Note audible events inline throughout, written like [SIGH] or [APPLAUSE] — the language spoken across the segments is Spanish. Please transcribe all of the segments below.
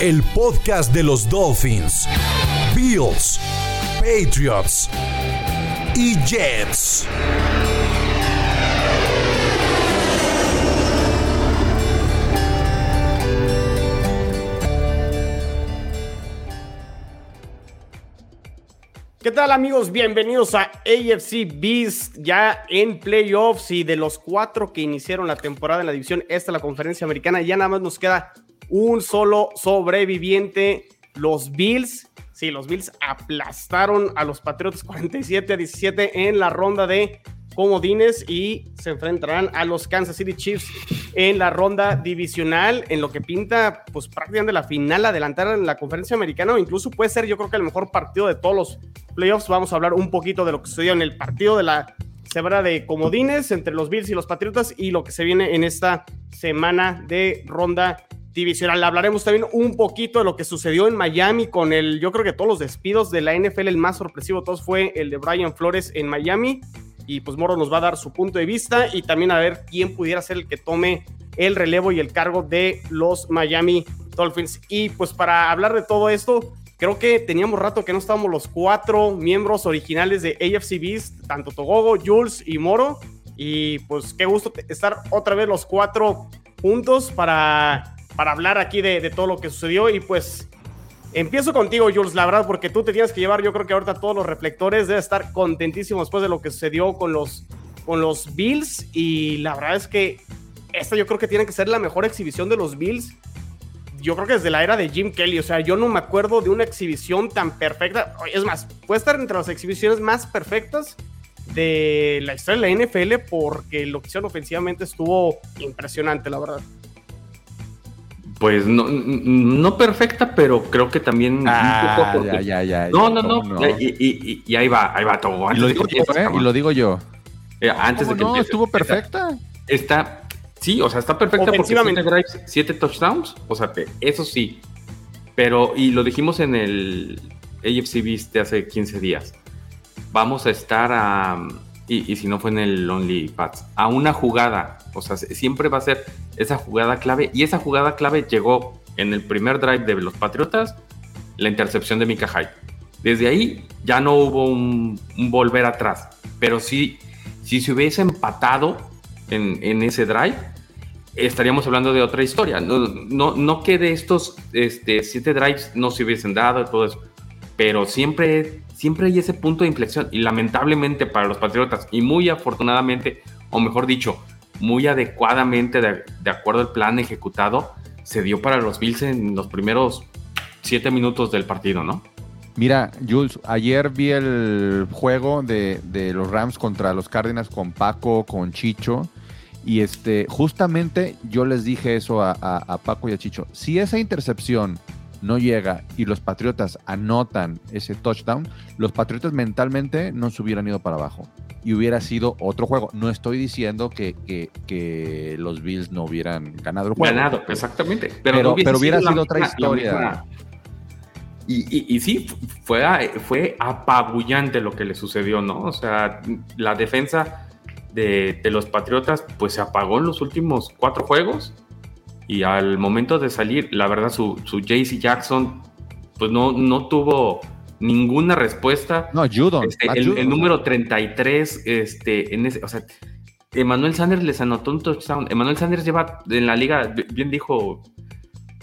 el podcast de los Dolphins, Bills, Patriots y Jets. ¿Qué tal amigos? Bienvenidos a AFC Beast, ya en playoffs y de los cuatro que iniciaron la temporada en la división esta, la conferencia americana, ya nada más nos queda un solo sobreviviente, los Bills. Sí, los Bills aplastaron a los Patriotas [LAUGHS] 47 a 17 en la ronda de comodines y se enfrentarán a los Kansas City Chiefs en la ronda divisional, en lo que pinta pues prácticamente la final adelantar en la conferencia americana o incluso puede ser yo creo que el mejor partido de todos los playoffs. Vamos a hablar un poquito de lo que sucedió en el partido de la semana de comodines entre los Bills y los Patriotas y lo que se viene en esta semana de ronda divisional. Hablaremos también un poquito de lo que sucedió en Miami con el, yo creo que todos los despidos de la NFL, el más sorpresivo de todos fue el de Brian Flores en Miami. Y pues Moro nos va a dar su punto de vista y también a ver quién pudiera ser el que tome el relevo y el cargo de los Miami Dolphins. Y pues para hablar de todo esto, creo que teníamos rato que no estábamos los cuatro miembros originales de AFC Beast, tanto Togogo, Jules y Moro. Y pues qué gusto estar otra vez los cuatro juntos para para hablar aquí de, todo lo que sucedió. Y pues empiezo contigo, Jules, la verdad, porque tú te tienes que llevar, yo creo que ahorita todos los reflectores deben estar contentísimos después de lo que sucedió con los, con los Bills. Y la verdad es que esta yo creo que tiene que ser la mejor exhibición de los Bills. Yo creo que desde la era de Jim Kelly, o sea, yo no me acuerdo de una exhibición tan perfecta. Es más, puede estar entre las exhibiciones más perfectas de la historia de la NFL porque lo que hicieron ofensivamente estuvo impresionante, la verdad pues no, no perfecta, pero creo que también ah, ya, ya, ya, No, no, no. Y, ahí va, ahí va todo. Y lo, digo yo, ¿eh? y lo digo yo. Eh, antes de que no, estuvo perfecta. Está, sí, o sea, está perfecta porque tiene drives, siete touchdowns. O sea, eso sí. Pero, y lo dijimos en el AFC Beast de hace 15 días. Vamos a estar a y, si no fue en el Only Pats, a una jugada. O sea, siempre va a ser esa jugada clave. Y esa jugada clave llegó en el primer drive de los Patriotas, la intercepción de Mika Hyde. Desde ahí ya no hubo un, volver atrás. Pero sí, si se hubiese empatado en, ese drive, estaríamos hablando de otra historia. No, no, no que de estos este, siete drives no se hubiesen dado y todo eso. Pero siempre siempre hay ese punto de inflexión y lamentablemente para los Patriotas y muy afortunadamente, o mejor dicho, muy adecuadamente de, acuerdo al plan ejecutado, se dio para los Bills en los primeros siete minutos del partido, ¿no? Mira, Jules, ayer vi el juego de, los Rams contra los Cardinals con Paco, con Chicho. Y este, justamente yo les dije eso a, a Paco y a Chicho. Si esa intercepción no llega y los Patriotas anotan ese touchdown, los Patriotas mentalmente no se hubieran ido para abajo y hubiera sido otro juego. No estoy diciendo que, que, los Bills no hubieran ganado el juego. Ganado, exactamente. Pero, pero, hubiera sido, otra historia. Y, y, sí, fue, fue apabullante lo que le sucedió, ¿no? O sea, la defensa de, de los Patriotas pues se apagó en los últimos cuatro juegos y al momento de salir, la verdad, su, su JC Jackson, pues no, no tuvo ninguna respuesta. No, Judon. Este, el, número 33, este, en ese, o sea, Emmanuel Sanders les anotó un touchdown. Emmanuel Sanders lleva en la liga, bien dijo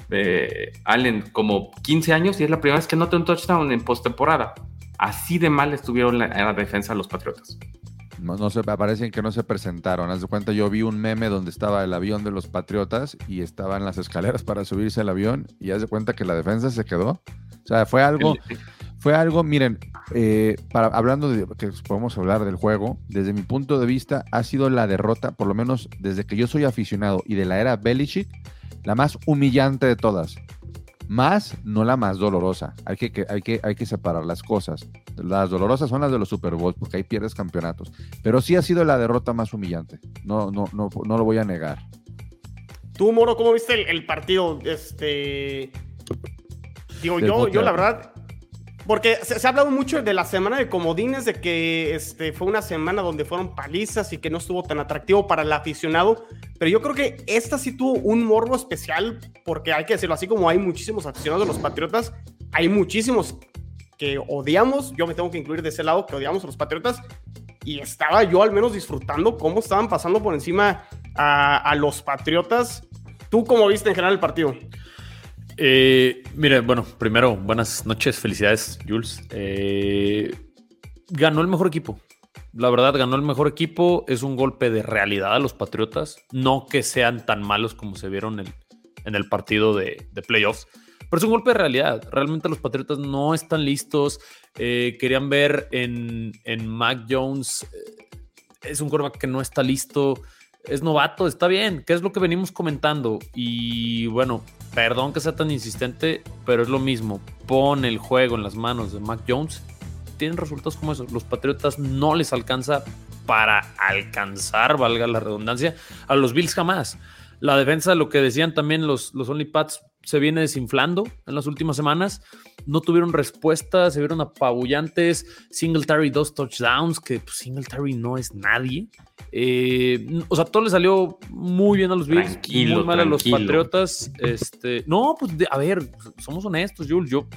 eh, Allen, como 15 años y es la primera vez que anota un touchdown en postemporada. Así de mal estuvieron en la defensa los Patriotas. No, se parecen que no se presentaron. Haz de cuenta, yo vi un meme donde estaba el avión de los Patriotas y estaban las escaleras para subirse al avión y haz de cuenta que la defensa se quedó. O sea, fue algo, fue algo, miren, eh, para, hablando de que podemos hablar del juego, desde mi punto de vista ha sido la derrota, por lo menos desde que yo soy aficionado y de la era Belichick, la más humillante de todas. Más, no la más dolorosa. Hay que, hay, que, hay que separar las cosas. Las dolorosas son las de los Super Bowls, porque ahí pierdes campeonatos. Pero sí ha sido la derrota más humillante. No, no, no, no lo voy a negar. Tú, Moro, ¿cómo viste el, partido? Este. Digo, yo, yo la verdad, porque se, ha hablado mucho de la semana de comodines, de que este, fue una semana donde fueron palizas y que no estuvo tan atractivo para el aficionado. Pero yo creo que esta sí tuvo un morbo especial, porque hay que decirlo así como hay muchísimos aficionados de los Patriotas, hay muchísimos que odiamos, yo me tengo que incluir de ese lado, que odiamos a los Patriotas, y estaba yo al menos disfrutando cómo estaban pasando por encima a, a los Patriotas. ¿Tú cómo viste en general el partido? Eh, mire, bueno, primero, buenas noches, felicidades, Jules. Eh, ganó el mejor equipo. La verdad, ganó el mejor equipo. Es un golpe de realidad a los Patriotas. No que sean tan malos como se vieron en, el partido de, playoffs. Pero es un golpe de realidad. Realmente los Patriotas no están listos. Eh, querían ver en, en Mac Jones. es un quarterback que no está listo es novato, está bien, ¿qué es lo que venimos comentando? Y bueno, perdón que sea tan insistente, pero es lo mismo. Pone el juego en las manos de Mac Jones. Tienen resultados como esos. Los Patriotas no les alcanza para alcanzar, valga la redundancia, a los Bills jamás. La defensa, lo que decían también los, los se viene desinflando en las últimas semanas. No tuvieron respuesta, se vieron apabullantes. Singletary dos touchdowns, que pues, Singletary no es nadie. Eh, o sea, todo le salió muy bien a los Bills, muy mal a los Patriotas. Este, no, pues a ver, somos honestos, Jules. Yo,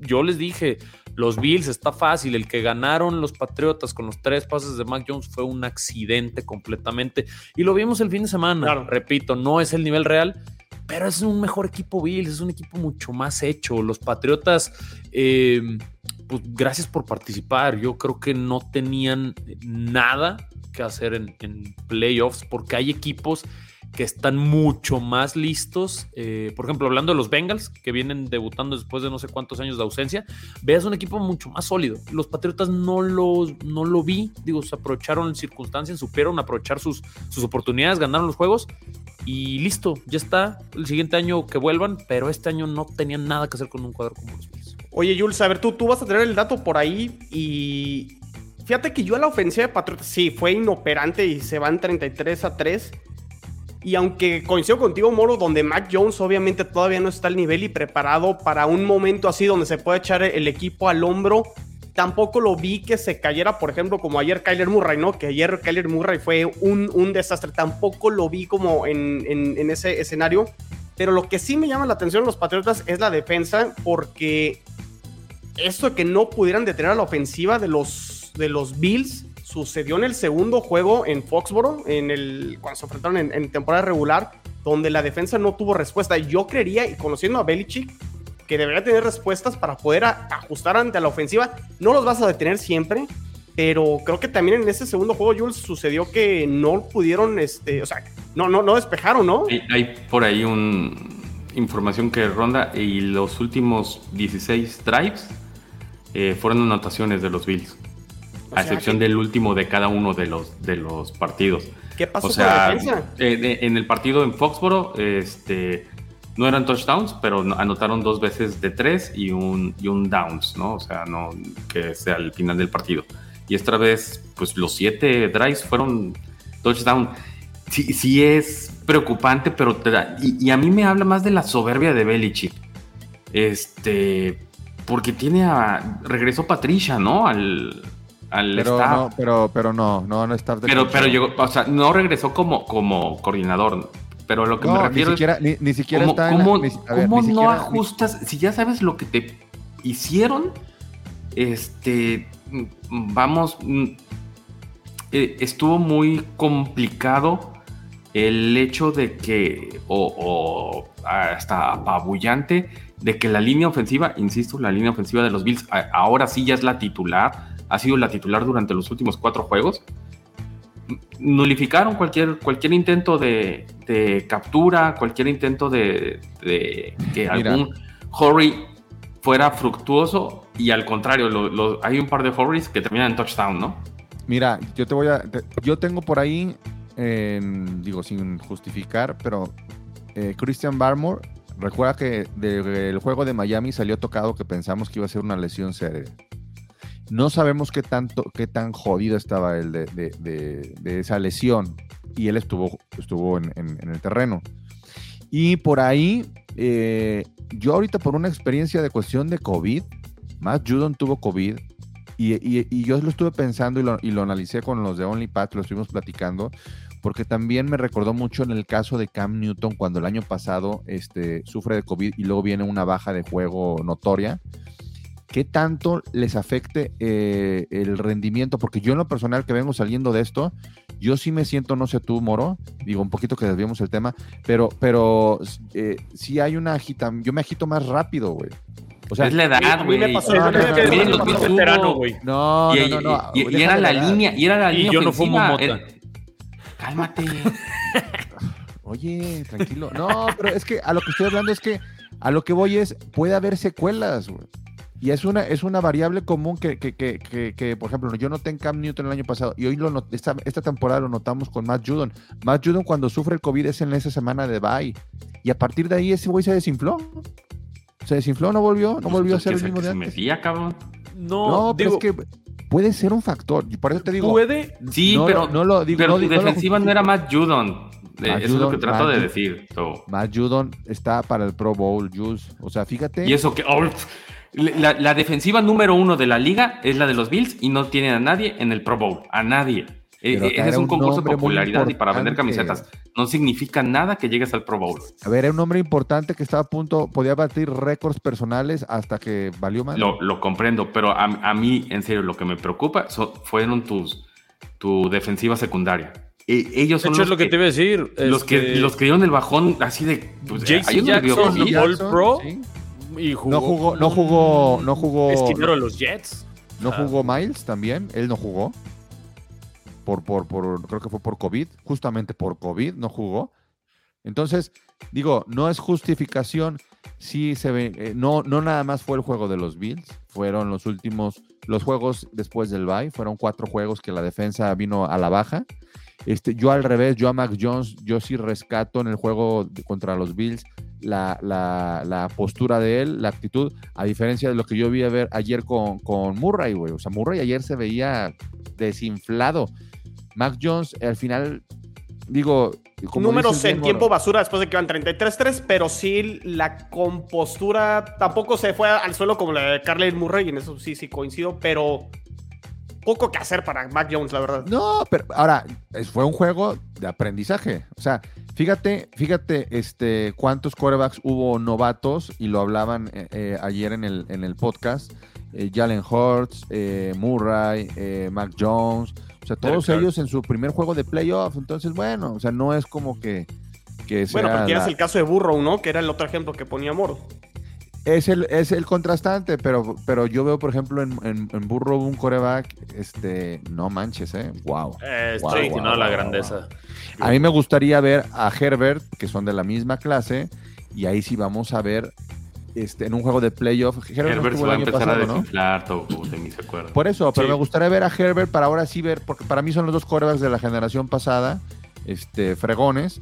yo les dije, los Bills está fácil. El que ganaron los Patriotas con los tres pases de Mac Jones fue un accidente completamente. Y lo vimos el fin de semana. Repito, no es el nivel real, pero es un mejor equipo Bills, es un equipo mucho más hecho. Los Patriotas, eh, pues gracias por participar. Yo creo que no tenían nada que hacer en, playoffs porque hay equipos que están mucho más listos. Eh, por ejemplo, hablando de los Bengals, que vienen debutando después de no sé cuántos años de ausencia, veas un equipo mucho más sólido. Los Patriotas no, los, no lo vi, digo, se aprovecharon circunstancias, supieron aprovechar sus, sus oportunidades, ganaron los juegos y listo, ya está. El siguiente año que vuelvan, pero este año no tenían nada que hacer con un cuadro como los Bills. Oye, Jules, a ver, tú, tú vas a tener el dato por ahí y, Fíjate que yo a la ofensiva de Patriotas sí fue inoperante y se van 33 a 3. Y aunque coincido contigo, Moro, donde Mac Jones obviamente todavía no está al nivel y preparado para un momento así donde se puede echar el equipo al hombro, tampoco lo vi que se cayera, por ejemplo, como ayer Kyler Murray, ¿no? Que ayer Kyler Murray fue un, un desastre. Tampoco lo vi como en, en, ese escenario. Pero lo que sí me llama la atención los Patriotas es la defensa, porque esto de que no pudieran detener a la ofensiva de los de los Bills sucedió en el segundo juego en Foxboro, en el, cuando se enfrentaron en, temporada regular, donde la defensa no tuvo respuesta. Yo creería, y conociendo a Belichick, que debería tener respuestas para poder ajustar ante la ofensiva. No los vas a detener siempre, pero creo que también en ese segundo juego, Jules, sucedió que no pudieron, este, o sea, no, no, no despejaron, ¿no? Hay, por ahí un información que ronda y los últimos 16 drives eh, fueron anotaciones de los Bills a excepción del último de cada uno de los, de los partidos. ¿Qué pasó con la defensa? Eh, en el partido en Foxboro, este, no eran touchdowns, pero anotaron dos veces de tres y un, y un downs, ¿no? O sea, no que sea al final del partido. Y esta vez, pues los siete drives fueron touchdown. Sí, sí es preocupante, pero te da, y, y, a mí me habla más de la soberbia de Belichick. Este, porque tiene a, regresó Patricia, ¿no? Al, pero No, pero, pero no, no, no está. Pero, pero llegó, o sea, no regresó como, como coordinador. Pero lo que me refiero ni siquiera, ni, ni siquiera está ¿cómo, ¿cómo no ajustas? Si ya sabes lo que te hicieron, este, vamos, mm, eh, estuvo muy complicado el hecho de que, o, o, hasta apabullante, de que la línea ofensiva, insisto, la línea ofensiva de los Bills ahora sí ya es la titular ha sido la titular durante los últimos cuatro juegos. Nulificaron cualquier, cualquier intento de, captura, cualquier intento de, que algún hurry fuera fructuoso y al contrario, hay un par de hurries que terminan en touchdown, ¿no? Mira, yo te voy a. yo tengo por ahí, digo, sin justificar, pero eh, Christian Barmore Recuerda que del juego de Miami salió tocado que pensamos que iba a ser una lesión seria. No sabemos qué tanto, qué tan jodido estaba él de, esa lesión. Y él estuvo, estuvo en, el terreno. Y por ahí, eh, yo ahorita por una experiencia de cuestión de COVID, más Judon tuvo COVID. Y, yo lo estuve pensando y lo, y lo analicé con los de OnlyPath, lo estuvimos platicando porque también me recordó mucho en el caso de Cam Newton cuando el año pasado este, sufre de COVID y luego viene una baja de juego notoria. ¿Qué tanto les afecte eh, el rendimiento? Porque yo en lo personal que vengo saliendo de esto, yo sí me siento, no sé tú, Moro, digo un poquito que desviamos el tema, pero, pero eh, sí hay una agita, yo me agito más rápido, güey. O sea, es la edad, güey. No, no, no, no, Y, era la línea, y era la línea. Y yo no fumo mota. Cálmate. [LAUGHS] Oye, tranquilo. No, pero es que a lo que estoy hablando es que a lo que voy es, puede haber secuelas, güey. Y es una, es una variable común que, que, que, que, por ejemplo, yo noté en Cam Newton el año pasado y hoy lo esta, esta temporada lo notamos con Matt Judon. Matt Judon cuando sufre el COVID es en esa semana de bye. Y a partir de ahí ese güey se desinfló. Se desinfló, no volvió, no volvió a ser el mismo de antes. cabrón. No, no pero es que puede ser un factor. Y por eso te digo. Puede. Sí, pero, no lo digo, pero tu defensiva no, era más Judon. eso es lo que trato de decir. Matt Judon está para el Pro Bowl, Jules. O sea, fíjate. Y eso que. Oh, la, la, defensiva número uno de la liga es la de los Bills y no tienen a nadie en el Pro Bowl. A nadie. Eh, ese es un, concurso de popularidad y para vender camisetas. No significa nada que llegues al Pro Bowl. A ver, era un hombre importante que estaba a punto, podía batir récords personales hasta que valió más. Lo, lo comprendo, pero a, mí, en serio, lo que me preocupa fueron tus, tu defensiva secundaria. E, ellos son de hecho, es lo que, te iba a decir. Los, que, este, los que dieron el bajón así de. Pues, JC Jackson, All Pro. Y jugó, no jugó, no jugó, no jugó. Esquinero de los Jets. No jugó Miles también, él no jugó por, por, por, creo que fue por COVID, justamente por COVID no jugó. Entonces, digo, no es justificación, sí se ve, eh, no, no nada más fue el juego de los Bills, fueron los últimos, los juegos después del bye, fueron cuatro juegos que la defensa vino a la baja. Este, yo al revés, yo a Mac Jones, yo sí rescato en el juego contra los Bills la, la, la, postura de él, la actitud, a diferencia de lo que yo vi a ver ayer con, con Murray, güey. O sea, Murray ayer se veía desinflado. Mac Jones, al final, digo. Números en tiempo basura después de que van 33-3, pero sí la compostura tampoco se fue al suelo como la de Carly Murray, en eso sí, sí coincido, pero poco que hacer para Mac Jones, la verdad. No, pero ahora, fue un juego de aprendizaje. O sea, fíjate, fíjate este, cuántos quarterbacks hubo novatos, y lo hablaban eh, eh, ayer en el, en el podcast. Eh, Jalen Hurts, Murray, Mac Jones. O sea, todos ellos en su primer juego de playoff. Entonces, bueno, o sea, no es como que, que sea Bueno, porque es el caso de Burrow, ¿no? Que era el otro ejemplo que ponía Moro. Es el, es el contrastante, pero, pero yo veo, por ejemplo, en, en, Burrow un coreback, este, no manches, ¿eh? Wow. Eh, wow, la grandeza. A mí me gustaría ver a Herbert, que son de la misma clase, y ahí sí vamos a ver este, en un juego de playoff. Herbert, va a empezar a desinflar todo, Por eso, pero me gustaría ver a Herbert para ahora sí ver, porque para mí son los dos quarterbacks de la generación pasada, este, fregones,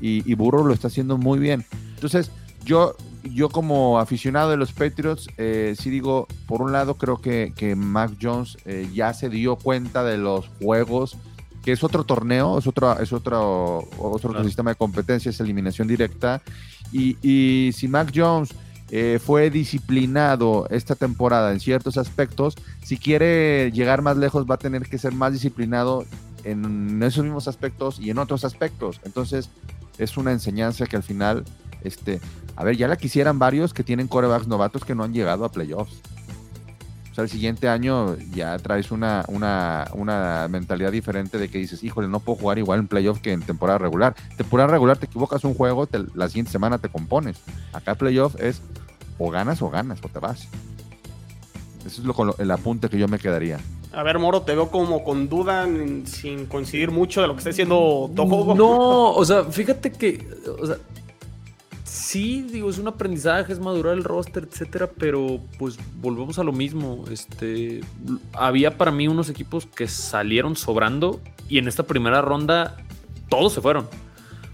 y, y Burro lo está haciendo muy bien. Entonces, yo, yo como aficionado de los Patriots, eh, sí digo, por un lado creo que, que Mac Jones eh, ya se dio cuenta de los juegos, que es otro torneo, es otro, es otro, otro sistema de competencia, es eliminación directa. Y, y si Mac Jones eh, fue disciplinado esta temporada en ciertos aspectos, si quiere llegar más lejos va a tener que ser más disciplinado en esos mismos aspectos y en otros aspectos. Entonces, es una enseñanza que al final, este, a ver, ya la quisieran varios que tienen corebacks novatos que no han llegado a playoffs. O sea, el siguiente año ya traes una, una, una mentalidad diferente de que dices, híjole, no puedo jugar igual en playoff que en temporada regular. Temporada regular te equivocas un juego, la siguiente semana te compones. Acá playoff es o ganas o ganas o te vas. Eso es lo, el apunte que yo me quedaría. A ver, Moro, te veo como con duda, sin coincidir mucho de lo que está diciendo Tojo. No, o sea, fíjate que, o sea, sí, digo, es un aprendizaje, es madurar el roster, etcétera, pero pues volvemos a lo mismo. Este, había para mí unos equipos que salieron sobrando y en esta primera ronda todos se fueron.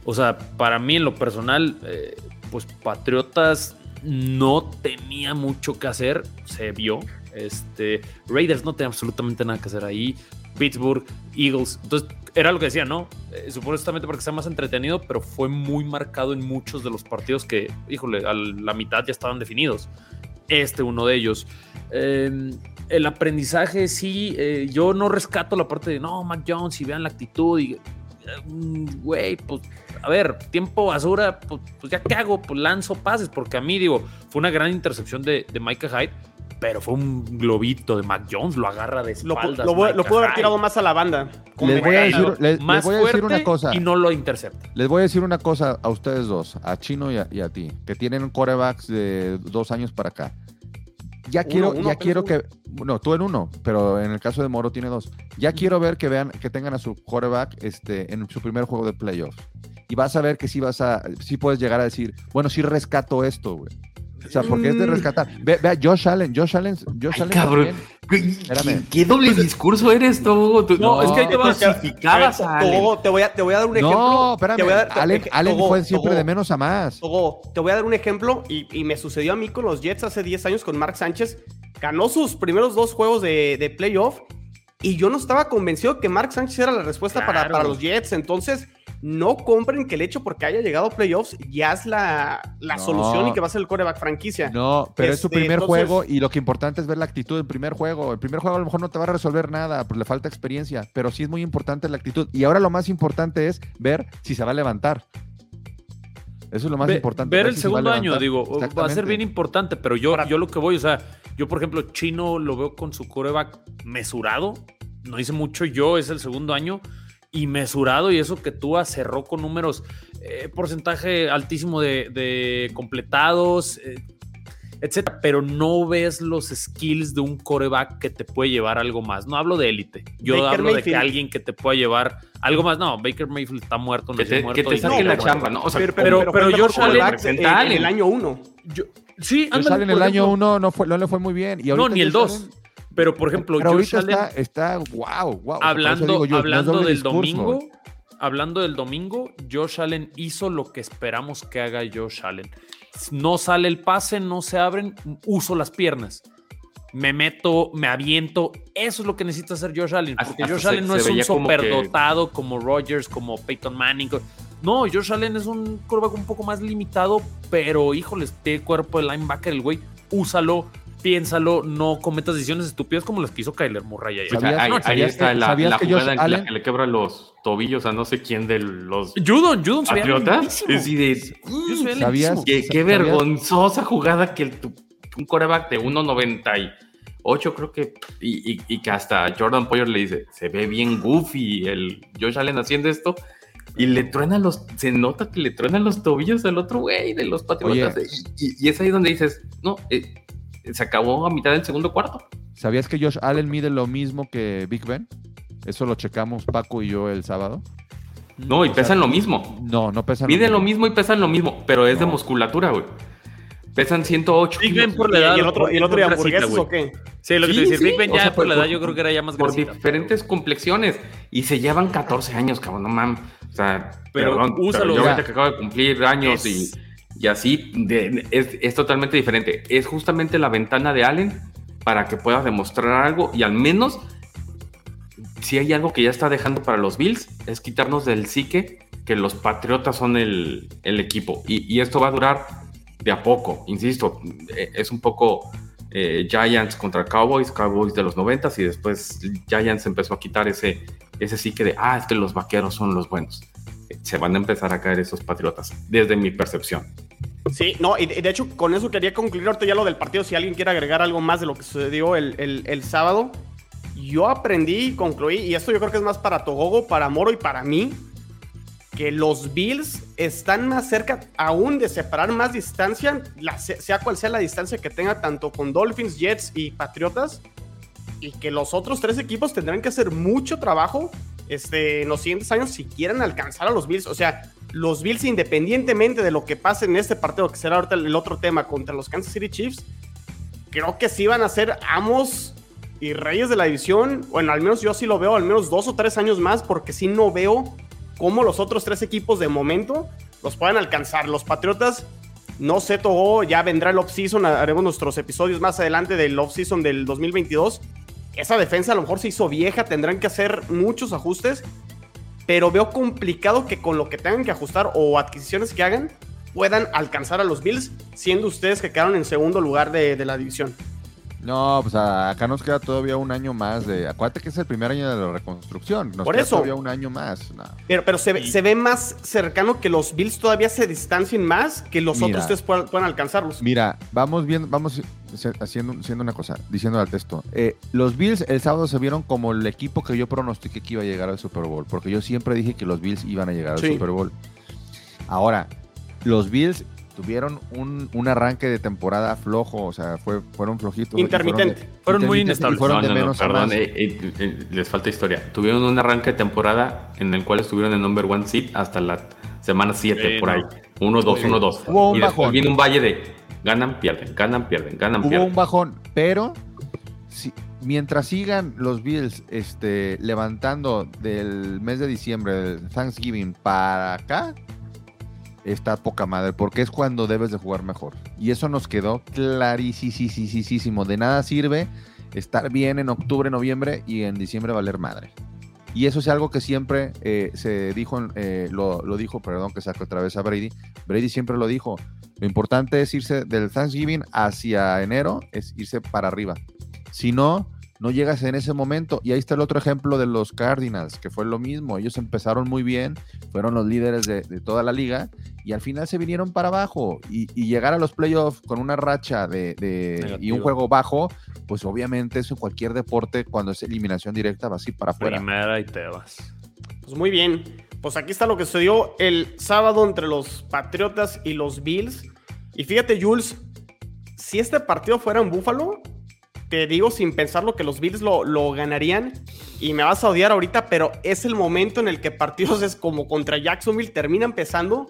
O sea, para mí en lo personal, eh, pues Patriotas no tenía mucho que hacer, se vio. Este, Raiders no tenía absolutamente nada que hacer ahí. Pittsburgh, Eagles. Entonces, era lo que decía, ¿no? Eh, supuestamente porque está más entretenido, pero fue muy marcado en muchos de los partidos que, híjole, a la mitad ya estaban definidos. Este, uno de ellos. Em, el aprendizaje, sí, eh, yo no rescato la parte de, no, Mac Jones, y vean la actitud, y, mm, güey, pues, a ver, tiempo basura, pues, pues, ya qué hago, pues lanzo pases, porque a mí, digo, fue una gran intercepción de, de Micah Hyde, pero fue un globito de Mac Jones, lo agarra de espaldas. Lo, lo, pudo haber tirado más a la banda. Les voy, a decir, les, voy a decir, una cosa. Y no lo intercepta. Les voy a decir una cosa a ustedes dos, a Chino y a, ti, que tienen corebacks de dos años para acá. Ya quiero, ya quiero que. No, tú en uno, pero en el caso de Moro tiene dos. Ya quiero ver que vean, que tengan a su quarterback este, en su primer juego de playoffs. Y vas a ver que sí vas a, sí puedes llegar a decir, bueno, sí rescato esto, güey. O sea, porque es de mm. rescatar. Ve, ve a Josh Allen, Josh Allen, Josh Allen. Cabrón. ¿Qué, ¿Qué, doble discurso eres tú? no, es que ahí te vas a te voy a, te voy a dar un ejemplo. No, espérame. Allen, Allen fue siempre de menos a más. te voy a dar un ejemplo y, y, me sucedió a mí con los Jets hace 10 años con Mark Sánchez. Ganó sus primeros dos juegos de, de playoff y yo no estaba convencido que Mark Sánchez era la respuesta para, para los Jets. Entonces no compren que el hecho porque haya llegado a playoffs ya es la, solución y que va a ser el coreback franquicia. No, pero es su este, primer juego y lo que importante es ver la actitud del primer juego. El primer juego a lo mejor no te va a resolver nada, porque le falta experiencia, pero sí es muy importante la actitud. Y ahora lo más importante es ver si se va a levantar. Eso es lo más importante. Ver, el segundo año, digo, va a ser bien importante, pero yo, yo lo que voy, o sea, yo por ejemplo, Chino lo veo con su coreback mesurado, no hice mucho yo, es el segundo año, y mesurado y eso que Tua cerró con números, eh, porcentaje altísimo de, completados, eh, etcétera, pero no ves los skills de un coreback que te puede llevar algo más. No hablo de élite, yo hablo de que alguien que te pueda llevar algo más. No, Baker Mayfield está muerto, no que te, muerto. Que te saque la chamba, ¿no? O sea, pero, pero, pero, Allen en, el año uno. sí, Josh en el año uno no, fue, no le fue muy bien. Y no, ni el dos. Pero, por ejemplo, Pero ahorita está, está, wow, wow. Hablando, hablando del domingo, hablando del domingo, Josh Allen hizo lo que esperamos que haga Josh Allen. No sale el pase, no se abren, uso las piernas. Me meto, me aviento. Eso es lo que necesita hacer Josh Allen. Porque Josh Allen no es un superdotado como, como Rodgers, como Peyton Manning. No, Josh Allen es un quarterback un poco más limitado, pero híjoles, tiene cuerpo de linebacker el güey. Úsalo, piénsalo, no cometas decisiones estúpidas como las que hizo Kyler Murray ahí. ahí, está la, jugada en la que le quebra los tobillos a no sé quién de los Judon, Judon patriotas. Es de, ¿Sabías, qué, qué vergonzosa jugada que el, un coreback de 1.98 creo que y, y, que hasta Jordan Poyer le dice, se ve bien goofy el Josh Allen haciendo esto. Y le truenan los, se nota que le truenan los tobillos al otro güey de los patriotas. Y, y, es ahí donde dices, no, eh, se acabó a mitad del segundo cuarto. ¿Sabías que Josh Allen mide lo mismo que Big Ben? Eso lo checamos Paco y yo el sábado. No, y pesan lo mismo. No, no pesan Miden lo mismo. y pesan lo mismo, pero es de musculatura, güey. Pesan 108. Big Ben por la edad. ¿Y el otro, y el otro hamburguesas o qué? Sí, lo que te decía. Big Ben ya por la edad yo creo que era ya más Por diferentes complexiones. Y se llevan 14 años, cabrón, no mames. O sea, pero perdón, úsalo. yo ahorita que acabo de cumplir años y y así es, totalmente diferente. Es justamente la ventana de Allen para que pueda demostrar algo y al menos si hay algo que ya está dejando para los Bills es quitarnos del psique que los Patriotas son el, equipo y, esto va a durar de a poco, insisto, eh, es un poco eh, Giants contra Cowboys, Cowboys de los 90 y después Giants empezó a quitar ese, ese psique de, ah, es que los vaqueros son los buenos. Se van a empezar a caer esos Patriotas, desde mi percepción. Sí, no, y de hecho con eso quería concluir ahorita ya lo del partido, si alguien quiere agregar algo más de lo que sucedió el, sábado. Yo aprendí y concluí, y esto yo creo que es más para Togogo, para Moro y para mí, que los Bills están más cerca aún de separar más distancia, sea cual sea la distancia que tenga tanto con Dolphins, Jets y Patriotas, y que los otros tres equipos tendrán que hacer mucho trabajo este, en los siguientes años si quieren alcanzar a los Bills. O sea, los Bills, independientemente de lo que pase en este partido, que será ahorita el otro tema contra los Kansas City Chiefs, creo que sí van a ser amos y reyes de la división. Bueno, al menos yo sí lo veo, al menos dos o tres años más, porque sí no veo cómo los otros tres equipos de momento los puedan alcanzar. Los Patriotas No sé, todo, ya vendrá el off-season, haremos nuestros episodios más adelante del off-season del 2022. Esa defensa a lo mejor se hizo vieja, tendrán que hacer muchos ajustes, pero veo complicado que con lo que tengan que ajustar o adquisiciones que hagan puedan alcanzar a los Bills, siendo ustedes que quedaron en segundo lugar de, de la división. No, pues acá nos queda todavía un año más de. Acuérdate que es el primer año de la reconstrucción. Nos Por queda eso. todavía un año más. Pero, pero se, ve, se ve más cercano que los Bills todavía se distancien más que los Mira. otros ustedes puedan, puedan alcanzarlos. Mira, vamos viendo, vamos haciendo, haciendo una cosa, diciendo al texto. Eh, los Bills el sábado se vieron como el equipo que yo pronostiqué que iba a llegar al Super Bowl, porque yo siempre dije que los Bills iban a llegar al Sí. Super Bowl. Ahora, los Bills tuvieron un, un arranque de temporada flojo, o sea, fue, fueron flojitos. Intermitente. fueron de- Fueron muy inestables. Fueron No, de no, no, menos a perdón, más. eh, eh, eh, les falta historia. Tuvieron un arranque de temporada en el cual estuvieron en number one seed hasta la semana 7 Sí, por no. ahí. 1, 2, Sí. 1, 2. Hubo un Y después bajón. viene un valle de ganan, pierden, ganan, pierden, ganan, Hubo pierden. un bajón, pero si- mientras sigan los Bills este, levantando del mes de diciembre, del Thanksgiving para acá, está poca madre, porque es cuando debes de jugar mejor. Y eso nos quedó clarísimo. De nada sirve estar bien en octubre, noviembre y en diciembre valer madre. Y eso es algo que siempre eh, se dijo, eh, lo, lo dijo, perdón que saco otra vez a Brady. Brady siempre lo dijo. Lo importante es irse del Thanksgiving hacia enero, es irse para arriba. Si no, no llegas en ese momento. Y ahí está el otro ejemplo de los Cardinals, que fue lo mismo. Ellos empezaron muy bien, fueron los líderes de, de toda la liga y al final se vinieron para abajo. Y, y llegar a los playoffs con una racha de, de- y un juego bajo, pues obviamente eso en cualquier deporte, cuando es eliminación directa, va así para afuera. Primera y te vas. Pues muy bien. Pues aquí está lo que sucedió el sábado entre los Patriotas y los Bills. Y fíjate, Jules, si este partido fuera en Búfalo, te digo sin pensarlo que los Bills lo, lo ganarían. Y me vas a odiar ahorita, pero es el momento en el que partidos es como contra Jacksonville termina empezando.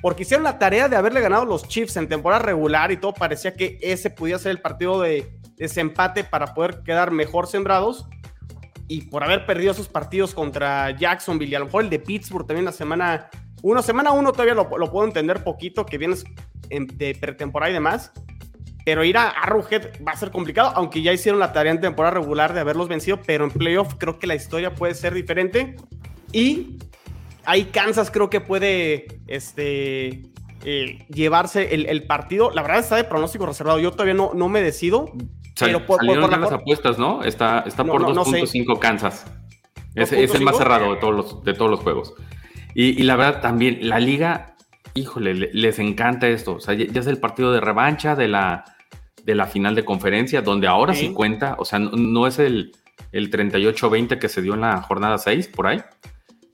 Porque hicieron la tarea de haberle ganado los Chiefs en temporada regular y todo parecía que ese podía ser el partido de desempate para poder quedar mejor sembrados y por haber perdido esos partidos contra Jacksonville y a lo mejor el de Pittsburgh también la semana uno, semana uno todavía lo, lo puedo entender poquito, que vienes en- de pretemporada y demás, pero ir a Arrowhead va a ser complicado, aunque ya hicieron la tarea en temporada regular de haberlos vencido, pero en playoff creo que la historia puede ser diferente y ahí Kansas creo que puede este, eh, llevarse el, el partido. La verdad está de pronóstico reservado, yo todavía no, no me decido. Sal- pero por- salieron por ya las apuestas, ¿no? Está, está No, por no, no sé. 2.5 Kansas. Es, es el más 2.5. cerrado de todos los, de todos los juegos. Y, y la verdad también, la liga, híjole, le- les encanta esto. O sea, ya, es el partido de revancha de la, de la final de conferencia, donde ahora sí, Sí. cuenta. O sea, no, no es el, el 38-20 que se dio en la jornada 6, por ahí.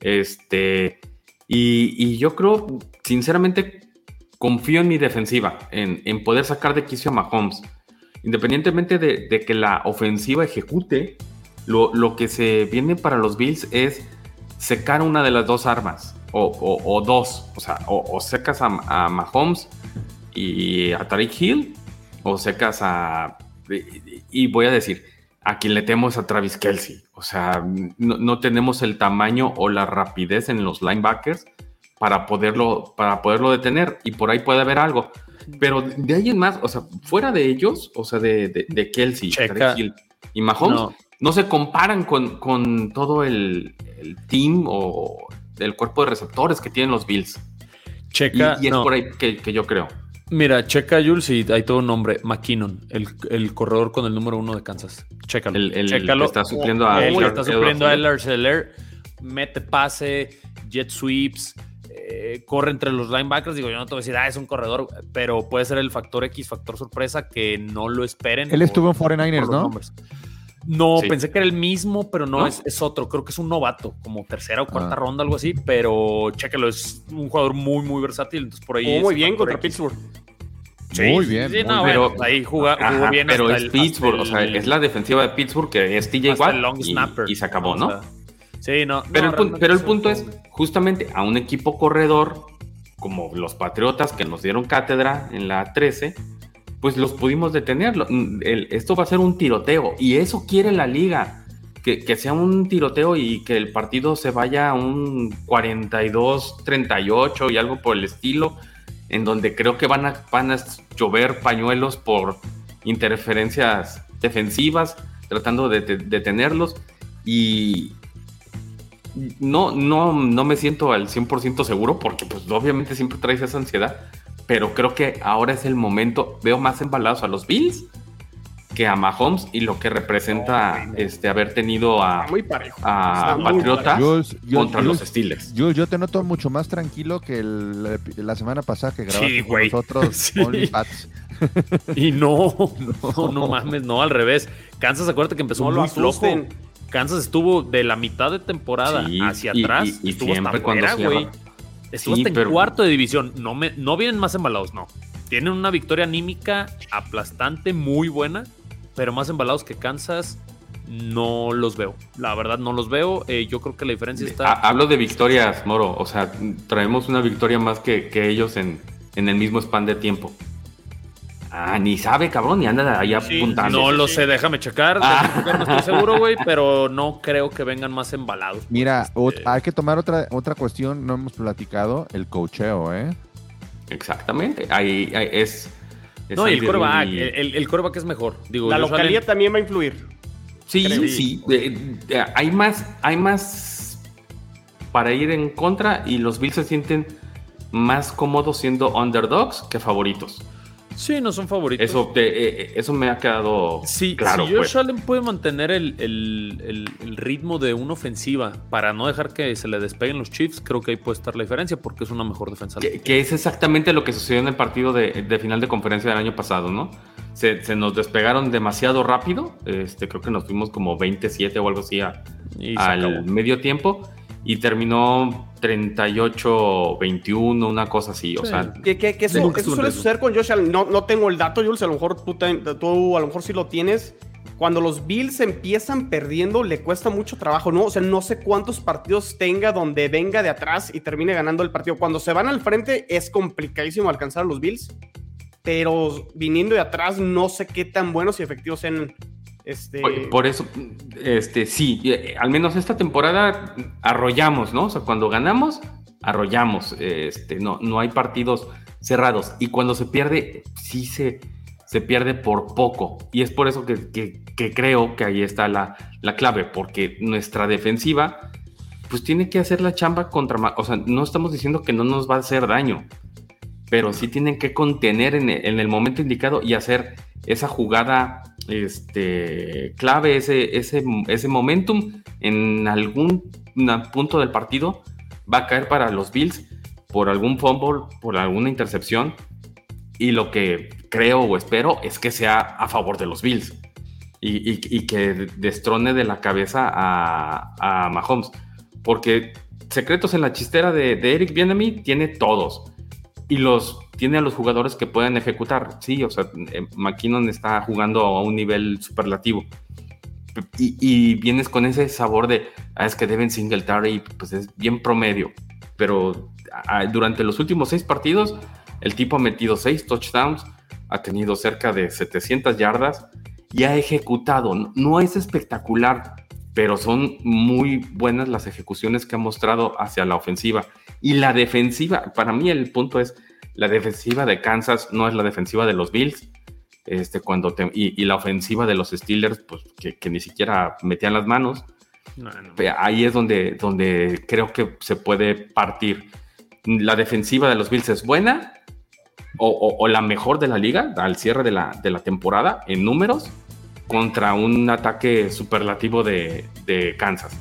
Este, y, y yo creo, sinceramente, confío en mi defensiva, en, en poder sacar de quicio a Mahomes. Independientemente de, de que la ofensiva ejecute, lo, lo que se viene para los Bills es secar una de las dos armas, o, o- o dos. O sea, o, secas a, a Mahomes y a Tariq Hill, o secas a. Y, y voy a decir, a quien le temo es a Travis Kelsey. O sea, no, no tenemos el tamaño o la rapidez en los linebackers para poderlo, para poderlo detener, y por ahí puede haber algo. Pero de ahí en más, o sea, fuera de ellos, o sea, de, de, de Kelsey, Hill y Mahomes, No. no, se comparan con, con todo el, el team o el cuerpo de receptores que tienen los Bills. Checa. y es no. por ahí que, que yo creo. Mira, checa Jules y hay todo un nombre. McKinnon, el, el corredor con el número uno de Kansas. Chécalo. El, el Chécalo. que está supliendo a. Él está supliendo a Eller Seller, mete pase, jet sweeps, eh, corre entre los linebackers. Digo, yo no te voy a decir, ah, es un corredor, pero puede ser el factor X, factor sorpresa, que no lo esperen. Él por- estuvo en por 49ers, los ¿no? nombres. No, Sí. pensé que era el mismo, pero no, ¿No? Es, es otro. Creo que es un novato, como tercera o cuarta Ah. ronda, algo así. Pero chéquelo, es un jugador muy, muy versátil. Entonces por ahí. Muy bien contra X. Pittsburgh. Muy bien, Sí, muy no, bien. Pero- ahí juga- jugó Ajá, bien pero hasta es el- Pittsburgh, hasta o sea, es la defensiva de Pittsburgh que es TJ Watt y, snapper. y se acabó, O ¿no? sea, sí, no. Pero, no, el, pero el un punto es justamente a un equipo corredor como los Patriotas que nos dieron cátedra en la 13, pues los pudimos detener. El- esto va a ser un tiroteo y eso quiere la liga. Que, que sea un tiroteo y que el partido se vaya a un 42-38 y algo por el estilo. en donde creo que van a, van a llover pañuelos por interferencias defensivas, tratando de detenerlos. Y no, no, no me siento al 100% seguro porque pues obviamente siempre traes esa ansiedad, pero creo que ahora es el momento, veo más embalados a los Bills que a Mahomes y lo que representa este haber tenido a, a Patriota contra los Steelers. Yo, yo te noto mucho más tranquilo que la semana pasada que grabaste con nosotros [LAUGHS] [LAUGHS] Y no, no, [LAUGHS] no mames, no, al revés. Kansas, acuérdate que empezó muy flojo. Kansas estuvo de la mitad de temporada hacia atrás. Y, estuvo siempre cuando güey. Estuvo hasta en cuarto de división. No, me, no vienen más embalados, no. Tienen una victoria anímica aplastante, muy buena, pero más embalados que Kansas no los veo. La verdad no los veo. Eh, yo creo que la diferencia está... Hablo de victorias, Moro. O sea, traemos una victoria más que, ellos en, en el mismo span de tiempo. Ah, ni sabe, cabrón, ni anda ahí apuntando. No lo sé, déjame checar. Ah. no estoy seguro, güey, pero no creo que vengan más embalados. Mira, este, hay que tomar otra, otra cuestión, no hemos platicado, el cocheo, ¿eh? Exactamente, ahí, es, No, y el coreback, el, el, coreback es mejor. Digo, La localidad también va a influir. Sí, sí, hay más, hay más para ir en contra y los Bills se sienten más cómodos siendo underdogs que favoritos. Sí, no son favoritos. Eso, eh, eh, eso me ha quedado sí, claro. Si Josh pues. Allen puede mantener el, ritmo de una ofensiva para no dejar que se le despeguen los Chiefs, creo que ahí puede estar la diferencia porque es una mejor defensa. Que, es exactamente lo que sucedió en el partido de, final de conferencia del año pasado, ¿no? Se, nos despegaron demasiado rápido. Este, creo que nos fuimos como 27 o algo así al medio tiempo y terminó 38-21, una cosa así. O sea, que, eso, suele suceder con Josh No, no tengo el dato, Jules. A lo mejor tú, tú, a lo mejor sí lo tienes. Cuando los Bills empiezan perdiendo, le cuesta mucho trabajo, ¿no? O sea, no sé cuántos partidos tenga donde venga de atrás y termine ganando el partido. Cuando se van al frente, es complicadísimo alcanzar a los Bills. Pero viniendo de atrás, no sé qué tan buenos y efectivos sean este... Por, eso, este, sí, eh, al menos esta temporada arrollamos, ¿no? O sea, cuando ganamos, arrollamos. Este, no, no hay partidos cerrados. Y cuando se pierde, sí se, se pierde por poco. Y es por eso que, creo que ahí está la, la, clave, porque nuestra defensiva, pues tiene que hacer la chamba contra... O sea, no estamos diciendo que no nos va a hacer daño, pero sí tienen que contener en el momento indicado y hacer esa jugada este, clave, ese, ese, ese momentum en algún punto del partido va a caer para los Bills por algún fumble, por alguna intercepción. Y lo que creo o espero es que sea a favor de los Bills y, que destrone de la cabeza a, a, Mahomes. Porque secretos en la chistera de, de Eric Bienemy tiene todos. Y los tiene a los jugadores que pueden ejecutar. Sí, o sea, eh, McKinnon está jugando a un nivel superlativo. Y, vienes con ese sabor de, ah, es que deben Singletary, pues es bien promedio. Pero durante los últimos seis partidos, el tipo ha metido seis touchdowns, ha tenido cerca de 700 yardas y ha ejecutado. No es espectacular, pero son muy buenas las ejecuciones que ha mostrado hacia la ofensiva. Y la defensiva, para mí el punto es, la defensiva de Kansas no es la defensiva de los Bills. Este, cuando y, la ofensiva de los Steelers, pues que, ni siquiera metían las manos. Ahí es donde, donde creo que se puede partir. La defensiva de los Bills es buena o, la mejor de la liga al cierre de la, de la, temporada en números contra un ataque superlativo de, de Kansas.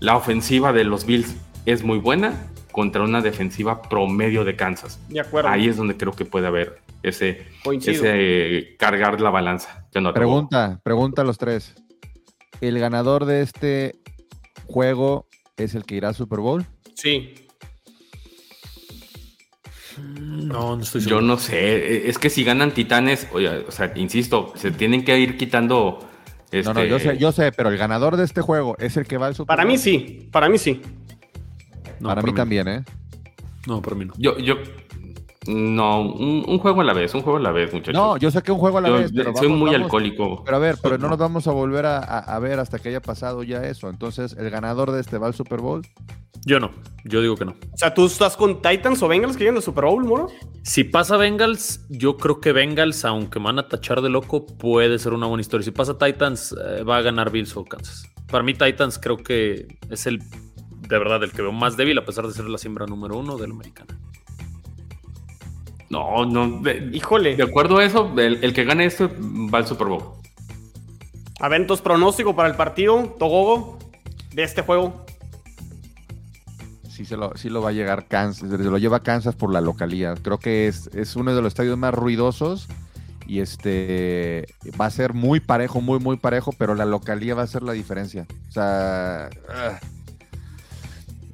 La ofensiva de los Bills es muy buena contra una defensiva promedio de Kansas. De acuerdo. Ahí es donde creo que puede haber ese, ese cargar la balanza. pregunta, pregunta a los tres. ¿El ganador de este juego es el que irá al Super Bowl? Sí. No, no estoy seguro. Yo no sé. Es que si ganan Titanes, o sea, insisto, se tienen que ir quitando. No, no, yo sé, este yo sé, pero el ganador de este juego es el que va al Super. Para mí sí, para mí sí. para mí, también, ¿eh? No, para mí no. Yo, yo, No, un, juego a la vez, un juego a la vez, muchachos. No, yo sé que un juego a la vez. Pero soy muy alcohólico. Pero a ver, pero no [LAUGHS] nos vamos a volver a, ver hasta que haya pasado ya eso. Entonces, ¿el ganador de este va al Super Bowl? Yo no, yo digo que no. O sea, ¿tú estás con Titans o Bengals que llegan al Super Bowl, Moro? Si pasa Bengals, yo creo que Bengals, aunque me van a tachar de loco, puede ser una buena historia. Si pasa Titans, eh, va a ganar Bills o Kansas. Para mí, Titans creo que es el, de verdad, el que veo más débil, a pesar de ser la siembra número uno del americano. No, no. Híjole. De acuerdo a eso, el, que gane esto va al Super Bowl. A ver, entonces pronóstico para el partido, Togogo, de este juego. Sí, se lo, sí lo va a llegar Kansas, se lo lleva Kansas por la localidad. Creo que es, es uno de los estadios más ruidosos y este va a ser muy parejo, muy, muy parejo, pero la localidad va a ser la diferencia. O sea, ah.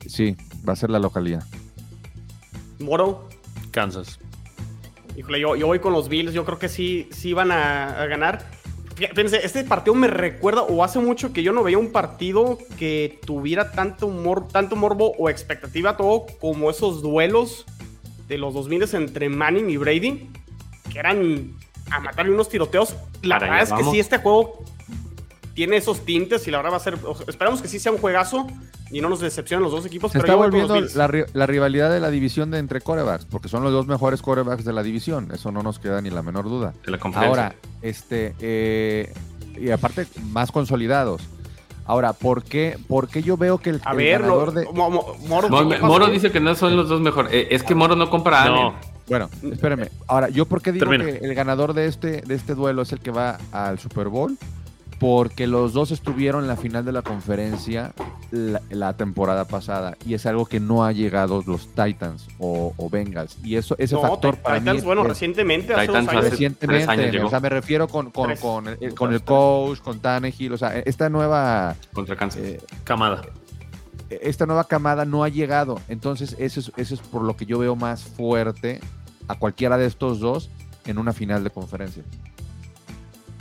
sí, va a ser la localidad. Moro. Kansas. Híjole, yo, yo voy con los Bills, yo creo que sí, sí van a, ganar. Fíjense, este partido me recuerda, o hace mucho que yo no veía un partido que tuviera tanto, humor, tanto morbo o expectativa todo como esos duelos de los 2000 entre Manning y Brady, que eran a matarle unos tiroteos. La verdad es que sí, este juego tiene esos tintes y la verdad va a ser. Esperamos que sí sea un juegazo y no nos decepcionen los dos equipos. Se está volviendo la, rivalidad de la división de entre corebacks, porque son los dos mejores corebacks de la división. Eso no nos queda ni la menor duda. Ahora, este. Eh, y aparte, más consolidados. Ahora, ¿por qué, ¿por qué yo veo que el, a ver, ganador de. Moro, dice que no son los dos mejores. Eh, es que Moro no compra a no. Bueno, espérame. Ahora, ¿yo por qué digo que el ganador de este, de este duelo es el que va al Super Bowl? Porque los dos estuvieron en la final de la conferencia la, temporada pasada y es algo que no ha llegado los Titans o, Bengals. Y eso ese factor para Titans, bueno recientemente Titans recientemente o sea me refiero con, con, con, el, con el coach con Tannehill o sea esta nueva contra eh, camada. esta nueva camada no ha llegado. Entonces eso es, eso es por lo que yo veo más fuerte a cualquiera de estos dos en una final de conferencia.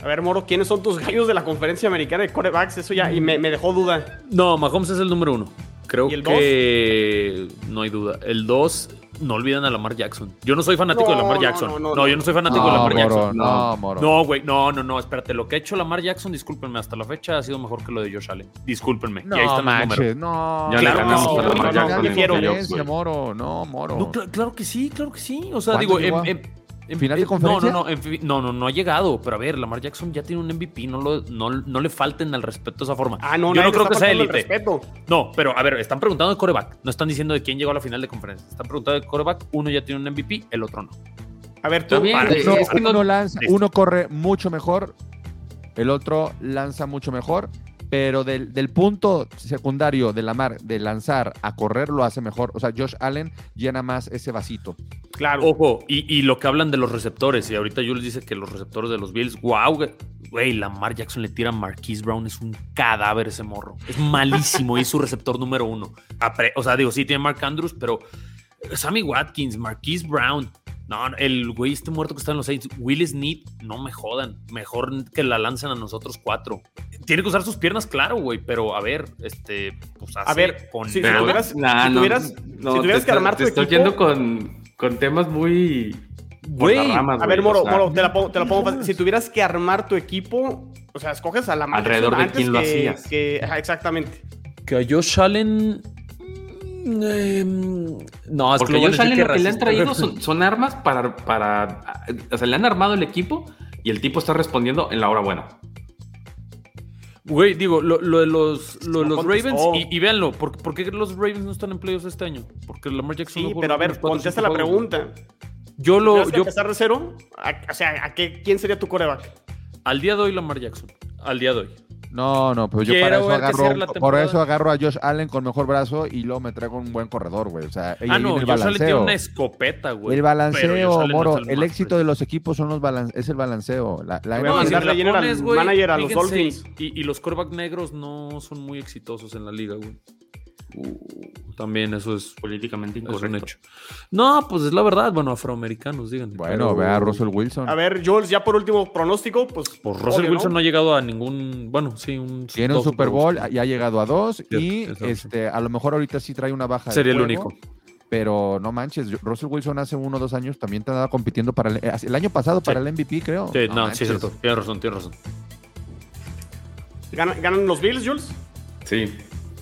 A ver, Moro, ¿quiénes son tus gallos de la conferencia americana de corebacks? Eso ya, y me, dejó duda. No, Mahomes es el número uno. Creo que no hay duda. El dos, no olviden a Lamar Jackson. Yo no soy fanático de Lamar Jackson. No, yo no soy fanático de Lamar Jackson. No, Moro. No, güey, no, no, no, espérate. Lo que ha hecho Lamar Jackson, discúlpenme, hasta la fecha ha sido mejor que lo de Josh Allen. Discúlpenme. No, y ahí están manches, no. Ya claro, le ganamos a Lamar Jackson. Moro, no, Moro. claro que sí, claro que sí. O sea, digo, en, ¿Final de conferencia? No, no, no, no, no, no ha llegado. Pero a ver, Lamar Jackson ya tiene un MVP. No, lo, no, no le falten al respeto de esa forma. Ah, no, Yo no creo que sea élite. No, pero a ver, están preguntando de coreback. No están diciendo de quién llegó a la final de conferencia. Están preguntando de coreback. Uno ya tiene un MVP, el otro no. A ver, tú. uno, lanza, uno corre mucho mejor, el otro lanza mucho mejor pero del, del, punto secundario de Lamar de lanzar a correr lo hace mejor. O sea, Josh Allen llena más ese vasito. Claro. Ojo, y, lo que hablan de los receptores, y ahorita Jules dice que los receptores de los Bills, wow, güey, Lamar Jackson le tira a Marquise Brown, es un cadáver ese morro. Es malísimo y es su receptor número uno. O sea, digo, sí tiene Mark Andrews, pero Sammy Watkins, Marquise Brown, no, el güey este muerto que está en los Saints, Will Smith, no me jodan. Mejor que la lancen a nosotros cuatro. Tiene que usar sus piernas, claro, güey, pero a ver, este, pues A ver, si, tuvieras, si tuvieras, que armar tu estoy yendo con, con temas muy. Güey, a ver, Moro, Moro, te la pongo, te la pongo Si tuvieras que armar tu equipo, o sea, escoges a la Alrededor de quién lo hacías. Que, exactamente. Que a Josh Allen Em, no, es Porque que lo que le han traído son, armas para, para. O sea, le han armado el equipo y el tipo está respondiendo en la hora buena. Güey, digo, lo, de los, los Ravens, y, véanlo, ¿por, qué los Ravens no están en playoffs este año? Porque Lamar Jackson. Sí, pero a ver, contesta la pregunta. Yo lo. Yo, empezar de cero? o sea, ¿a qué, ¿quién sería tu coreback? Al día de hoy, Lamar Jackson. Al día de hoy. No, no, pues yo para eso agarro, por eso agarro a Josh Allen con mejor brazo y luego me traigo un buen corredor, güey. O sea, ah, no, el Josh Allen tiene una escopeta, güey. El balanceo, Moro, el éxito de los equipos son los es el balanceo. La, la no, si manager a los Dolphins. Y, y los corebacks negros no son muy exitosos en la liga, güey. También eso es políticamente incorrecto. hecho. No, pues es la verdad. Bueno, afroamericanos, digan. Bueno, ve a Russell Wilson. A ver, Jules, ya por último pronóstico, pues. Pues Russell Wilson ¿no? ha llegado a ningún. Bueno, sí, un. Tiene un Super Bowl, ya ha llegado a dos. y este, a lo mejor ahorita sí trae una baja. Sería el único. Pero no manches, Russell Wilson hace uno o dos años también estaba compitiendo para el, el año pasado para el MVP, creo. Sí, no, sí, cierto. Tienes razón, tienes razón. ¿Ganan, los Bills, Jules? Sí.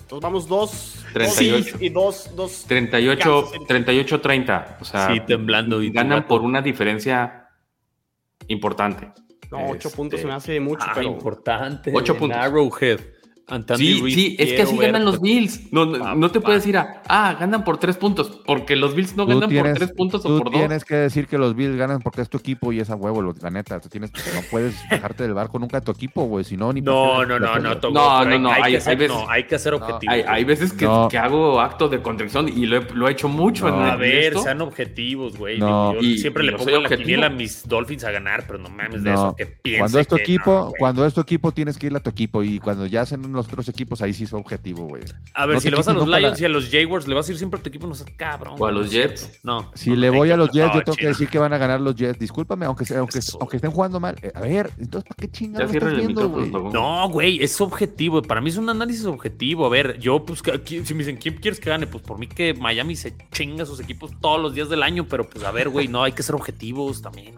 Entonces vamos dos 38 y dos, dos 38 38 30, o sea, sí, temblando y ganan por una diferencia importante. No, 8 puntos se me hace mucho, ah, pero importante. 8 puntos. Arrowhead sí, sí, es que así ganan los Bills. No, no, te puedes ir a, ah, ganan por tres puntos, porque los Bills no ganan por tres puntos o por dos. tienes que decir que los Bills ganan porque es tu equipo y es a huevo, la neta. Tú tienes, no puedes [LAUGHS] dejarte del barco nunca a tu equipo, güey, si no, ni No, no, no, no, no, no, no, hay, hay, veces, no, hay que hacer objetivos. Hay, veces que, que, hago actos de contrición y lo he, lo he hecho mucho. En a ver, sean objetivos, güey. Yo y, siempre le pongo la quiniela a mis Dolphins a ganar, pero no mames de eso, que piensen Cuando es tu equipo, cuando es tu equipo, tienes que ir a tu equipo y cuando ya hacen los otros equipos, ahí sí su objetivo, güey. A ver, si le vas a los Lions y a los Jaguars, ¿le vas a ir siempre a tu equipo? No sé, cabrón. O a los Jets. No. Si le voy a los Jets, yo tengo que decir que van a ganar los Jets. Discúlpame, aunque, aunque, aunque estén jugando mal. Eh, a ver, entonces, ¿para qué chingados estás viendo, güey? No, güey, es objetivo. Para mí es un análisis objetivo. A ver, yo, pues, si me dicen, ¿quién quieres que gane? Pues por mí que Miami se chinga sus equipos todos los días del año, pero pues a ver, güey, no, hay que ser objetivos también.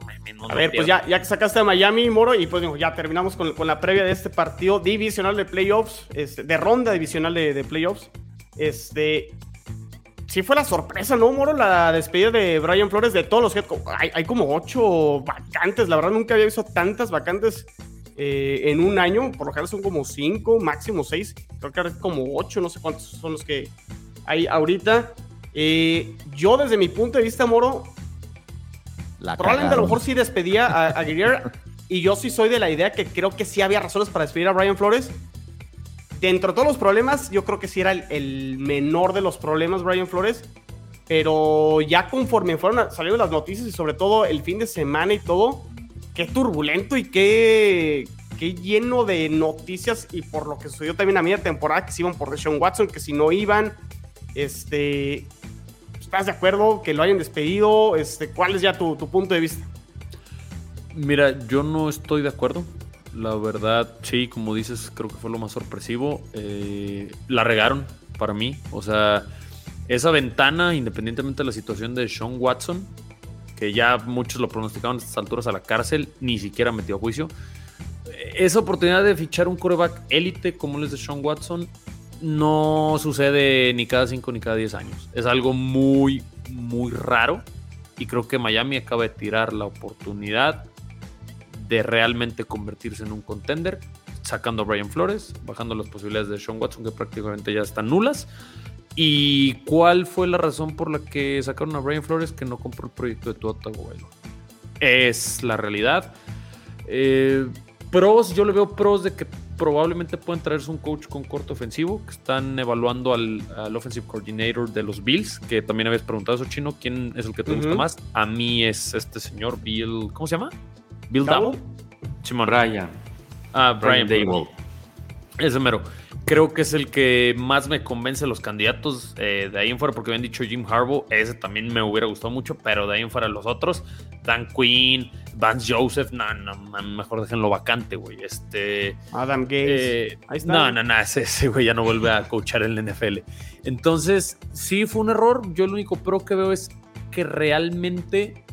a ver, pues ya, ya que sacaste a Miami, Moro, y pues ya terminamos con, con la previa de este partido divisional de playoffs, este, de ronda divisional de, de playoffs. Este. Sí fue la sorpresa, ¿no, Moro? La despedida de Brian Flores de todos los head hay, hay, como ocho vacantes. La verdad, nunca había visto tantas vacantes eh, en un año. Por lo general son como cinco, máximo seis. Creo que ahora como ocho, no sé cuántos son los que hay ahorita. Eh, yo, desde mi punto de vista, Moro, probablemente a lo mejor sí despedía a, a y yo sí soy de la idea que creo que sí había razones para despedir a Brian Flores dentro de todos los problemas, yo creo que sí era el, menor de los problemas, Brian Flores. Pero ya conforme fueron saliendo las noticias y sobre todo el fin de semana y todo, qué turbulento y qué, qué lleno de noticias y por lo que sucedió también a media temporada que se iban por Deshaun Watson, que si no iban, este, ¿estás de acuerdo que lo hayan despedido? Este, ¿Cuál es ya tu punto de vista? Mira, yo no estoy de acuerdo. La verdad, sí, como dices, creo que fue lo más sorpresivo. Eh, la regaron para mí. O sea, esa ventana, independientemente de la situación de Sean Watson, que ya muchos lo pronosticaban a estas alturas a la cárcel, ni siquiera metió a juicio. Esa oportunidad de fichar un coreback élite como el de Sean Watson no sucede ni cada 5 ni cada 10 años. Es algo muy, muy raro. Y creo que Miami acaba de tirar la oportunidad de realmente convertirse en un contender, sacando a Brian Flores, bajando las posibilidades de Sean Watson, que prácticamente ya están nulas. ¿Y cuál fue la razón por la que sacaron a Brian Flores que no compró el proyecto de Tua Tagovailoa? Es la realidad. Eh, pros, yo le veo pros de que probablemente pueden traerse un coach con corto ofensivo, que están evaluando al, offensive coordinator de los Bills, que también habías preguntado eso, Chino, ¿quién es el que te gusta más? A mí es este señor Bill, ¿cómo se llama? Bill Dabo. Simon Ryan. Ah, Brian Dable. Ese mero. Creo que es el que más me convence los candidatos eh, de ahí en fuera, porque me han dicho Jim Harbaugh, ese también me hubiera gustado mucho, pero de ahí en fuera los otros, Dan Quinn, Vance Joseph, no, no, mejor déjenlo vacante, güey. Este. Adam Gates. Eh, no, no, no, ese güey ya no vuelve a coachar en el NFL. Entonces, sí fue un error. Yo lo único pro que veo es que realmente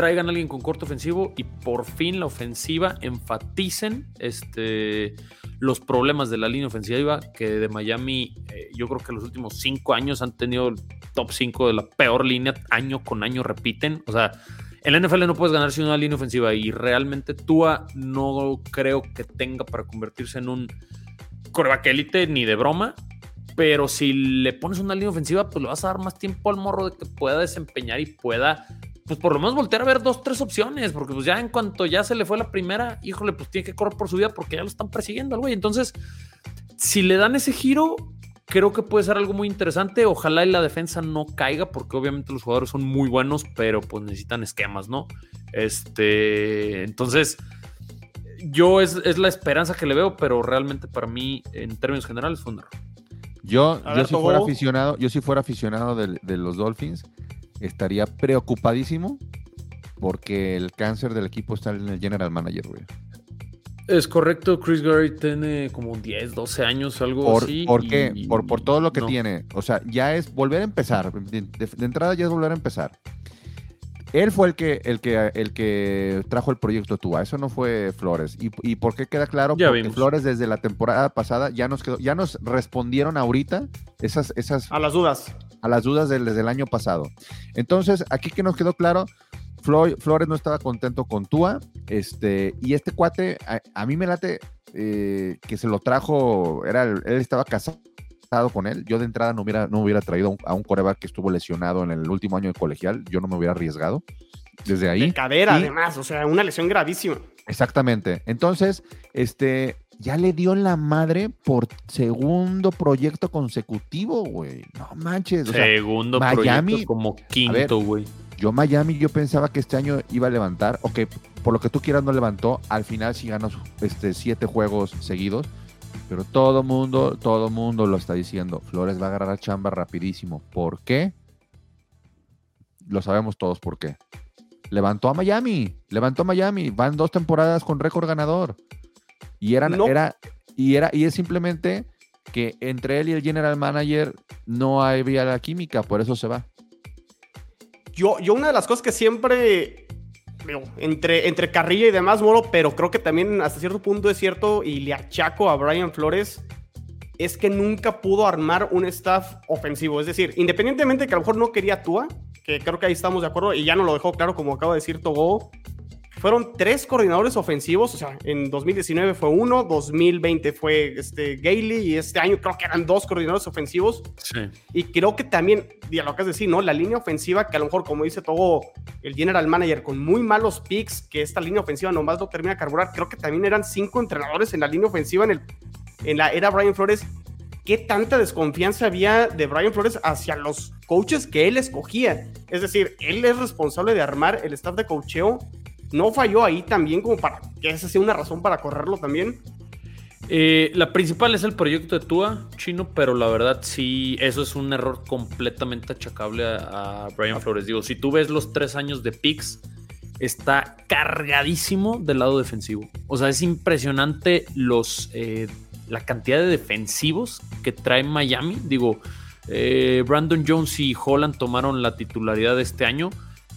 traigan a alguien con corto ofensivo y por fin la ofensiva enfaticen este, los problemas de la línea ofensiva que de Miami eh, yo creo que los últimos cinco años han tenido el top 5 de la peor línea, año con año repiten. O sea, en la NFL no puedes ganar sin una línea ofensiva y realmente Tua no creo que tenga para convertirse en un coreback élite ni de broma. Pero si le pones una línea ofensiva, pues le vas a dar más tiempo al morro de que pueda desempeñar y pueda pues por lo menos voltear a ver dos, tres opciones, porque pues ya en cuanto ya se le fue la primera, híjole, pues tiene que correr por su vida porque ya lo están persiguiendo al güey. Entonces, si le dan ese giro, creo que puede ser algo muy interesante. Ojalá y la defensa no caiga, porque obviamente los jugadores son muy buenos, pero pues necesitan esquemas, ¿no? Este, entonces, yo es, la esperanza que le veo, pero realmente para mí, en términos generales, fue un error. Yo, yo si fuera aficionado, yo si fuera aficionado de los Dolphins, estaría preocupadísimo porque el cáncer del equipo está en el general manager, güey. Es correcto, Chris Gary tiene como 10, 12 años, algo por, así. ¿Por qué? Por, por, todo lo que tiene. O sea, ya es volver a empezar. De, entrada ya es volver a empezar. Él fue el que, el que, el que trajo el proyecto Tua, eso no fue Flores. ¿Y, y por qué queda claro? Ya Porque vimos. Flores desde la temporada pasada ya nos quedó, ya nos respondieron ahorita esas, esas A las dudas. a las dudas del- desde el año pasado. Entonces, aquí que nos quedó claro, Flo- Flores no estaba contento con Tua, este, y este cuate, a, a mí me late eh, que se lo trajo, era el- él estaba casado con él. Yo de entrada no hubiera, no hubiera traído a un, coreback que estuvo lesionado en el último año de colegial, yo no me hubiera arriesgado. Desde ahí. De cadera, Y- además. O sea, una lesión gravísima. Exactamente. Entonces, este, ya le dio la madre por segundo proyecto consecutivo, güey. No manches. o sea, Segundo Miami- proyecto como quinto, güey. Yo Miami, yo pensaba que este año iba a levantar, ok, por lo que tú quieras no levantó, al final sí ganó este, siete juegos seguidos, pero todo mundo, todo mundo lo está diciendo, Flores va a agarrar a chamba rapidísimo. ¿Por qué? Lo sabemos todos por qué. Levantó a Miami, levantó a Miami, van dos temporadas con récord ganador. Y eran, No. era, y era, y es simplemente que entre él y el general manager no había la química, por eso se va. Yo, yo una de las cosas que siempre, entre, entre carrilla y demás, Moro, pero creo que también hasta cierto punto es cierto y le achaco a Brian Flores, es que nunca pudo armar un staff ofensivo. Es decir, independientemente de que a lo mejor no quería Tua, que creo que ahí estamos de acuerdo y ya no lo dejó claro como acaba de decir Togo, fueron tres coordinadores ofensivos, o sea, en 2019 fue uno, 2020 fue este Gailey y este año creo que eran dos coordinadores ofensivos. Sí. Y creo que también, ya lo que has de decir, ¿no? La línea ofensiva, que a lo mejor, como dice todo el general manager, con muy malos picks, que esta línea ofensiva nomás no termina de carburar, creo que también eran cinco entrenadores en la línea ofensiva en, el, en la era Brian Flores. ¿Qué tanta desconfianza había de Brian Flores hacia los coaches que él escogía? Es decir, él es responsable de armar el staff de coacheo. ¿No falló ahí también como para que esa sea una razón para correrlo también? Eh, la principal es el proyecto de Tua, chino, pero la verdad sí, eso es un error completamente achacable a, Brian Flores. Digo, si tú ves los tres años de picks, está cargadísimo del lado defensivo. O sea, es impresionante los, eh, la cantidad de defensivos que trae Miami. Digo, eh, Brandon Jones y Holland tomaron la titularidad de este año,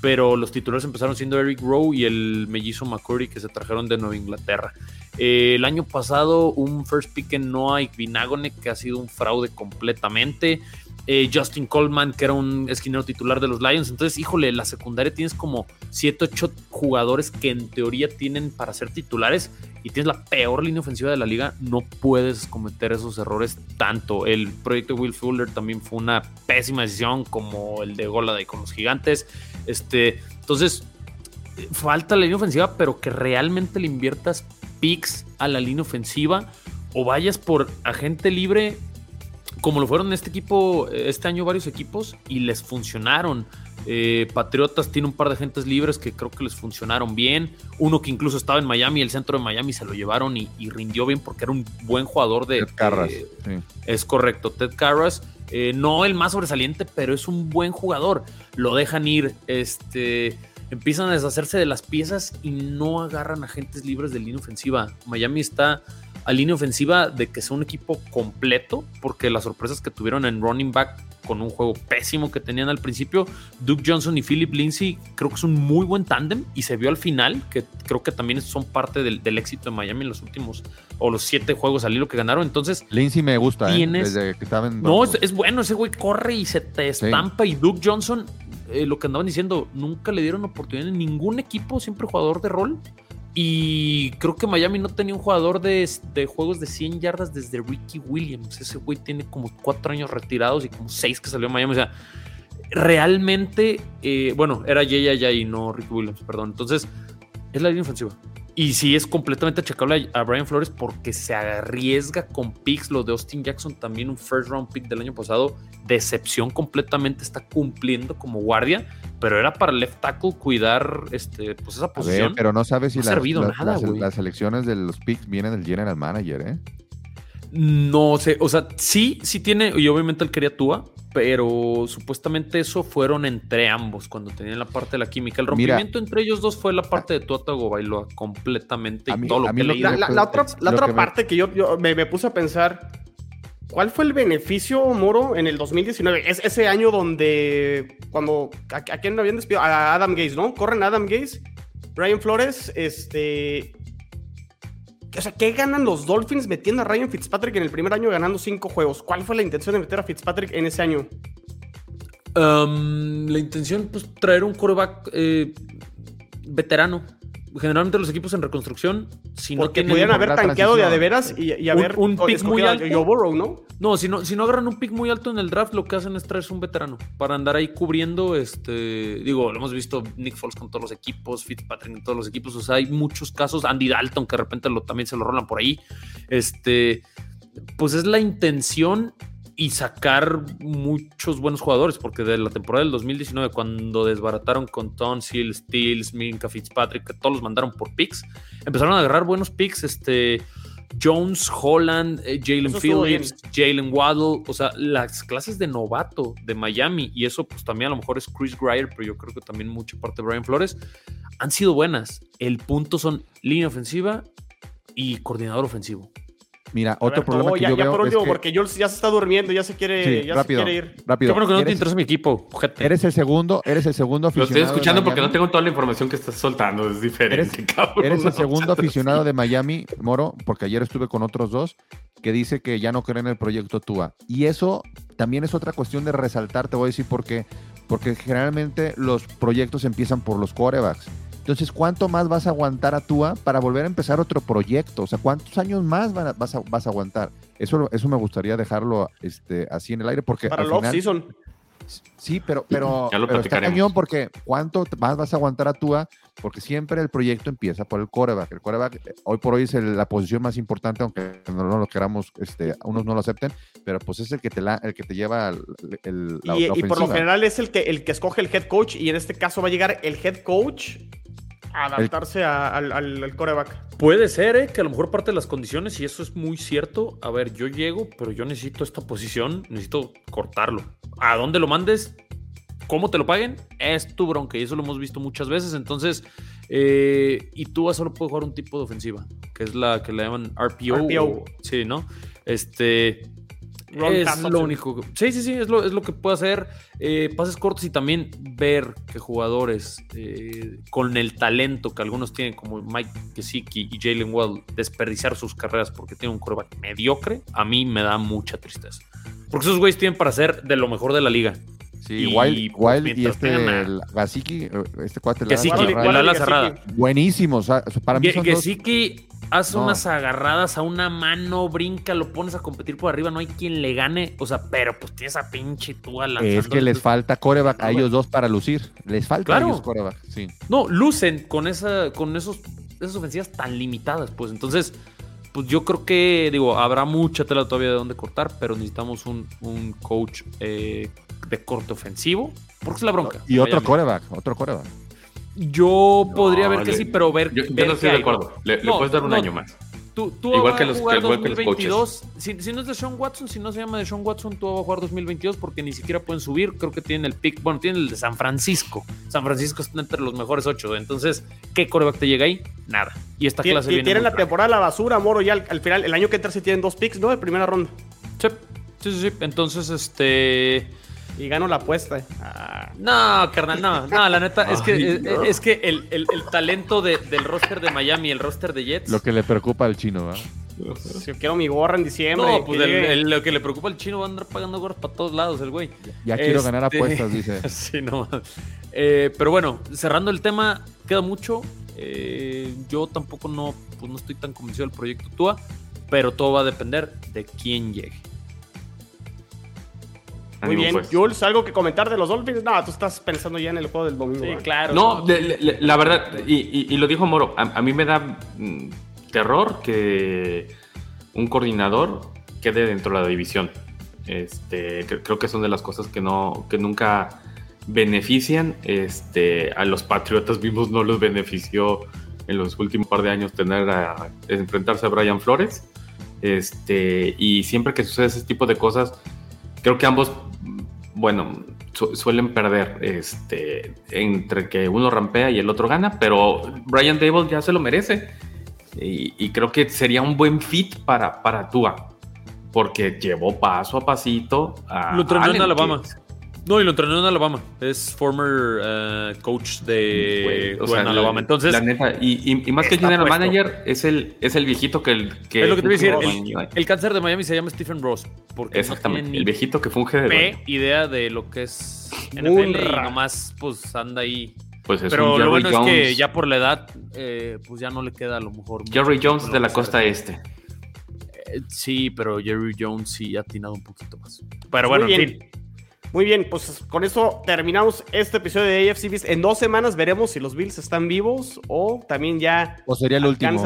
pero los titulares empezaron siendo Eric Rowe y el mellizo McCurry que se trajeron de Nueva Inglaterra. Eh, el año pasado, un first pick en Noah Igbinagone, que ha sido un fraude completamente. Eh, Justin Coleman, que era un esquinero titular de los Lions. Entonces, híjole, la secundaria tienes como 7, 8 jugadores que en teoría tienen para ser titulares y tienes la peor línea ofensiva de la liga. No puedes cometer esos errores tanto. El proyecto Will Fuller también fue una pésima decisión, como el de Goladay con los gigantes. Este, entonces, falta la línea ofensiva, pero que realmente le inviertas picks a la línea ofensiva o vayas por agente libre como lo fueron este equipo, eh, este año varios equipos y les funcionaron. Eh, Patriotas tiene un par de agentes libres que creo que les funcionaron bien. Uno que incluso estaba en Miami, el centro de Miami se lo llevaron y, y rindió bien porque era un buen jugador de... Ted Carras, sí. es correcto, Ted Carras. eh, no el más sobresaliente, pero es un buen jugador. Lo dejan ir, este, empiezan a deshacerse de las piezas y no agarran agentes libres de línea ofensiva. Miami está a línea ofensiva de que sea un equipo completo, porque las sorpresas que tuvieron en running back con un juego pésimo que tenían al principio, Duke Johnson y Philip Lindsay creo que es un muy buen tándem y se vio al final, que creo que también son parte del, del éxito de Miami en los últimos, o los siete juegos al hilo que ganaron. Entonces, Lindsay me gusta, ¿eh? Tienes- Desde que estaba en. no, es, es bueno, ese güey corre y se te estampa. Y Duke Johnson, eh, lo que andaban diciendo, nunca le dieron oportunidad en ningún equipo, siempre jugador de rol. Y creo que Miami no tenía un jugador de, de juegos de 100 yardas desde Ricky Williams. Ese güey tiene como cuatro años retirados y como seis que salió a Miami. O sea, realmente, eh, bueno, era Jay y no Ricky Williams, perdón. Entonces, es la línea ofensiva. Y sí es completamente achacable a Brian Flores porque se arriesga con picks. Lo de Austin Jackson, también un first round pick del año pasado. Decepción completamente, está cumpliendo como guardia, pero era para el left tackle cuidar este, pues esa ver, posición. pero no sabes si No ha servido las- nada, las- las elecciones de los picks vienen del general manager, ¿eh? No sé, o sea, sí, sí tiene, y obviamente él quería Tua, pero supuestamente eso fueron entre ambos cuando tenían la parte de la química. El rompimiento entre ellos dos fue la parte de Tuatago Bailoa completamente y todo lo que La, otra, la otra parte que yo, me, puse a pensar, ¿cuál fue el beneficio, Moro, en el 2019? Es ese año donde, cuando, ¿a, quién habían despedido? A Adam Gaze, ¿no? Corren Adam Gaze, Brian Flores, este... O sea, ¿qué ganan los Dolphins metiendo a Ryan Fitzpatrick en el primer año ganando cinco juegos? ¿Cuál fue la intención de meter a Fitzpatrick en ese año? La intención, pues, traer un coreback eh, veterano generalmente los equipos en reconstrucción, si no tienen. pudieran haber tanqueado de a de veras y, haber un, pick muy alto. ¿no? No, si no, si no agarran un pick muy alto en el draft, lo que hacen es traerse un veterano para andar ahí cubriendo. Este, digo, lo hemos visto Nick Foles con todos los equipos, Fitzpatrick en todos los equipos. O sea, hay muchos casos. Andy Dalton, que de repente lo, también se lo rolan por ahí. Este, pues es la intención y sacar muchos buenos jugadores, porque de la temporada del 2019, cuando desbarataron con Tonsil, Steels, Minka Fitzpatrick, que todos los mandaron por picks, empezaron a agarrar buenos picks, este Jones, Holland, eh, Jalen Phillips, Jalen Waddle, o sea, las clases de novato de Miami, y eso pues también a lo mejor es Chris Greyer, pero yo creo que también mucha parte de Brian Flores, han sido buenas. El punto son línea ofensiva y coordinador ofensivo. Mira, otro problema que yo ya veo por último, porque Jules ya se está durmiendo, ya se quiere, ya rápido, se quiere ir. Rápido. Yo creo que no te interesa mi equipo. Eres el segundo, eres el segundo aficionado. Lo estoy escuchando porque no tengo toda la información que estás soltando, es diferente, eres, cabrón. Eres el segundo aficionado de Miami, Moro, porque ayer estuve con otros dos que dice que ya no creen en el proyecto Tua. Y eso también es otra cuestión de resaltar, te voy a decir por qué. Porque generalmente los proyectos empiezan por los quarterbacks. Entonces, ¿cuánto más vas a aguantar a Tua para volver a empezar otro proyecto? O sea, ¿cuántos años más vas, a, vas a aguantar? Eso, eso me gustaría dejarlo este, así en el aire porque para el season Sí, pero, pero, está cañón porque ¿cuánto más vas a aguantar a Tua? Porque siempre el proyecto empieza por el coreback. El coreback eh, hoy por hoy es la posición más importante, aunque no, lo queramos, este, unos no lo acepten, pero pues es el que te, la, el que te lleva el, la, y, y por lo general es el que, el que escoge el head coach y en este caso va a llegar el head coach adaptarse al, coreback. Puede ser, ¿eh? que a lo mejor parte de las condiciones, y eso es muy cierto. A ver, yo llego, pero yo necesito esta posición, necesito cortarlo. ¿A dónde lo mandes? ¿Cómo te lo paguen? Es tu bronca, y eso lo hemos visto muchas veces. Entonces, eh, y tú solo puedes jugar un tipo de ofensiva, que es la que le llaman RPO. RPO. sí, ¿no? Este es lo único. Sí, sí, sí, es lo, es lo que puede hacer. Eh, pases cortos y también ver que jugadores eh, con el talento que algunos tienen, como Mike Gesicki y Jalen Well, desperdiciar sus carreras porque tienen un coreback mediocre, a mí me da mucha tristeza. Porque esos güeyes tienen para ser de lo mejor de la liga. Sí, y, Wild, pues, y este el Gasicki, este cuate, la, ala cerrada. Buenísimos. para mí son Gesicki Haz unas agarradas a una mano, brinca, lo pones a competir por arriba, no hay quien le gane. O sea, pero pues tienes a pinche tú lanzando. Es que les falta coreback a ellos dos para lucir. Les falta a ellos coreback, sí. No, lucen con esa, con esos, esas ofensivas tan limitadas, pues. Entonces, pues yo creo que, digo, habrá mucha tela todavía de dónde cortar, pero necesitamos un, un coach eh, de corte ofensivo. Porque es la bronca. Y otro coreback, otro coreback. Yo podría ver que sí, pero ver. Yo, no estoy de acuerdo. Le, puedes dar un año más. Tú, tú igual que los, jugar 2022. si, si, no es de Sean Watson, si no se llama de Sean Watson, tú vas a jugar 2022 porque ni siquiera pueden subir. Creo que tienen el pick. Bueno, tienen el de San Francisco. San Francisco está entre los mejores ocho. Entonces, ¿qué coreback te llega ahí? Nada. Y esta clase viene. Tienen la temporada la basura, Moro. Ya al, final, el año que entra, se tienen dos picks, ¿no? De primera ronda. Sí, sí, sí. sí. Entonces, este. Y gano la apuesta. Ah. No, carnal, no, no, la neta, es que, es, que el, el, talento de, del roster de Miami, el roster de Jets. Lo que le preocupa al chino, ¿verdad? Si yo quiero mi gorra en diciembre. No, pues lo que le preocupa al chino va a andar pagando gorras para todos lados, el güey. Ya, quiero ganar este, apuestas, dice. [LAUGHS] sí, no. Eh, pero bueno, cerrando el tema, queda mucho. Eh, yo tampoco no, pues no estoy tan convencido del proyecto TUA, pero todo va a depender de quién llegue. Muy bien, pues. Jules, ¿algo que comentar de los Dolphins? No, tú estás pensando ya en el juego del domingo. Sí, claro. No, la verdad, y, lo dijo Moro, a, mí me da mm, terror que un coordinador quede dentro de la división. Este, creo que son de las cosas que, no, que nunca benefician. Este, a los Patriotas vimos no los benefició en los últimos par de años tener a, enfrentarse a Brian Flores. Este, y siempre que sucede ese tipo de cosas, creo que ambos bueno, suelen perder este, entre que uno rampea y el otro gana, pero Brian Dable ya se lo merece. Y, creo que sería un buen fit para, para Tua, porque llevó paso a pasito a. Lo entrenó en Alabama. No, y lo entrenó en Alabama. Es former eh, coach de Alabama. Entonces, la neta, y, más que general manager, es el, es el viejito que el que. Es lo que te voy a decir. El, cáncer de Miami se llama Stephen Ross. Porque Exactamente. el viejito que funge de. idea de lo que es NFL y nomás, pues anda ahí. Pues es Pero lo bueno es que ya por la edad, eh, pues ya no le queda a lo mejor. Jerry Jones de la costa este. Eh, sí, pero Jerry Jones sí ha atinado un poquito más. Pero bueno, en fin. Muy bien, pues con eso terminamos este episodio de AFC Beast. En dos semanas veremos si los Bills están vivos o también ya o sería el último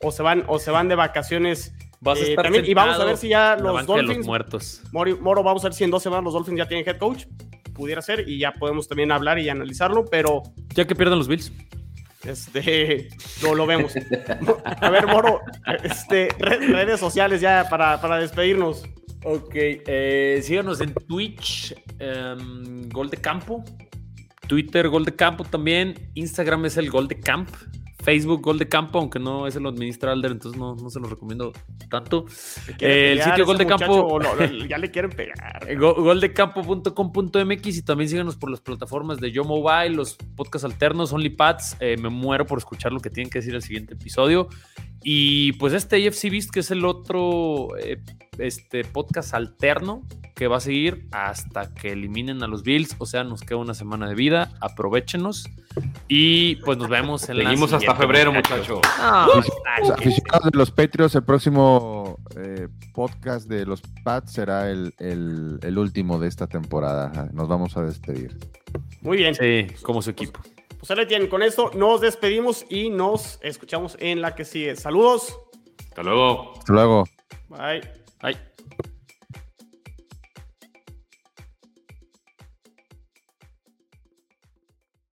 o se van o se van de vacaciones. Eh, también, y vamos a ver si ya los Dolphins muertos. Moro, vamos a ver si en dos semanas los Dolphins ya tienen head coach. Pudiera ser y ya podemos también hablar y analizarlo, pero ya que pierdan los Bills. Este, [LAUGHS] no lo vemos. A ver, Moro, este, redes sociales ya para, para despedirnos. Ok, eh, síganos en Twitch, em, Gol de Campo, Twitter Gol de Campo también, Instagram es el Gol de Camp, Facebook Gol de Campo, aunque no es el administra Alder, entonces no, no se lo recomiendo tanto. Eh, el sitio Gol de Campo. ya le quieren pegar. [LAUGHS] Goldecampo.com.mx y también síganos por las plataformas de Yo Mobile, los podcasts alternos, OnlyPads. Eh, me muero por escuchar lo que tienen que decir el siguiente episodio. Y pues este AFC Beast, que es el otro eh, este podcast alterno que va a seguir hasta que eliminen a los Bills. O sea, nos queda una semana de vida. Aprovechenos. Y pues nos vemos en Seguimos hasta febrero, muchachos. aficionados de los Patriots, el próximo eh, podcast de los Pats será el, el último de esta temporada. Nos vamos a despedir. Muy bien. Sí, como su equipo. Pues ahora tienen, con esto nos despedimos y nos escuchamos en la que sigue. Saludos. Hasta luego. Hasta luego. Bye. Bye.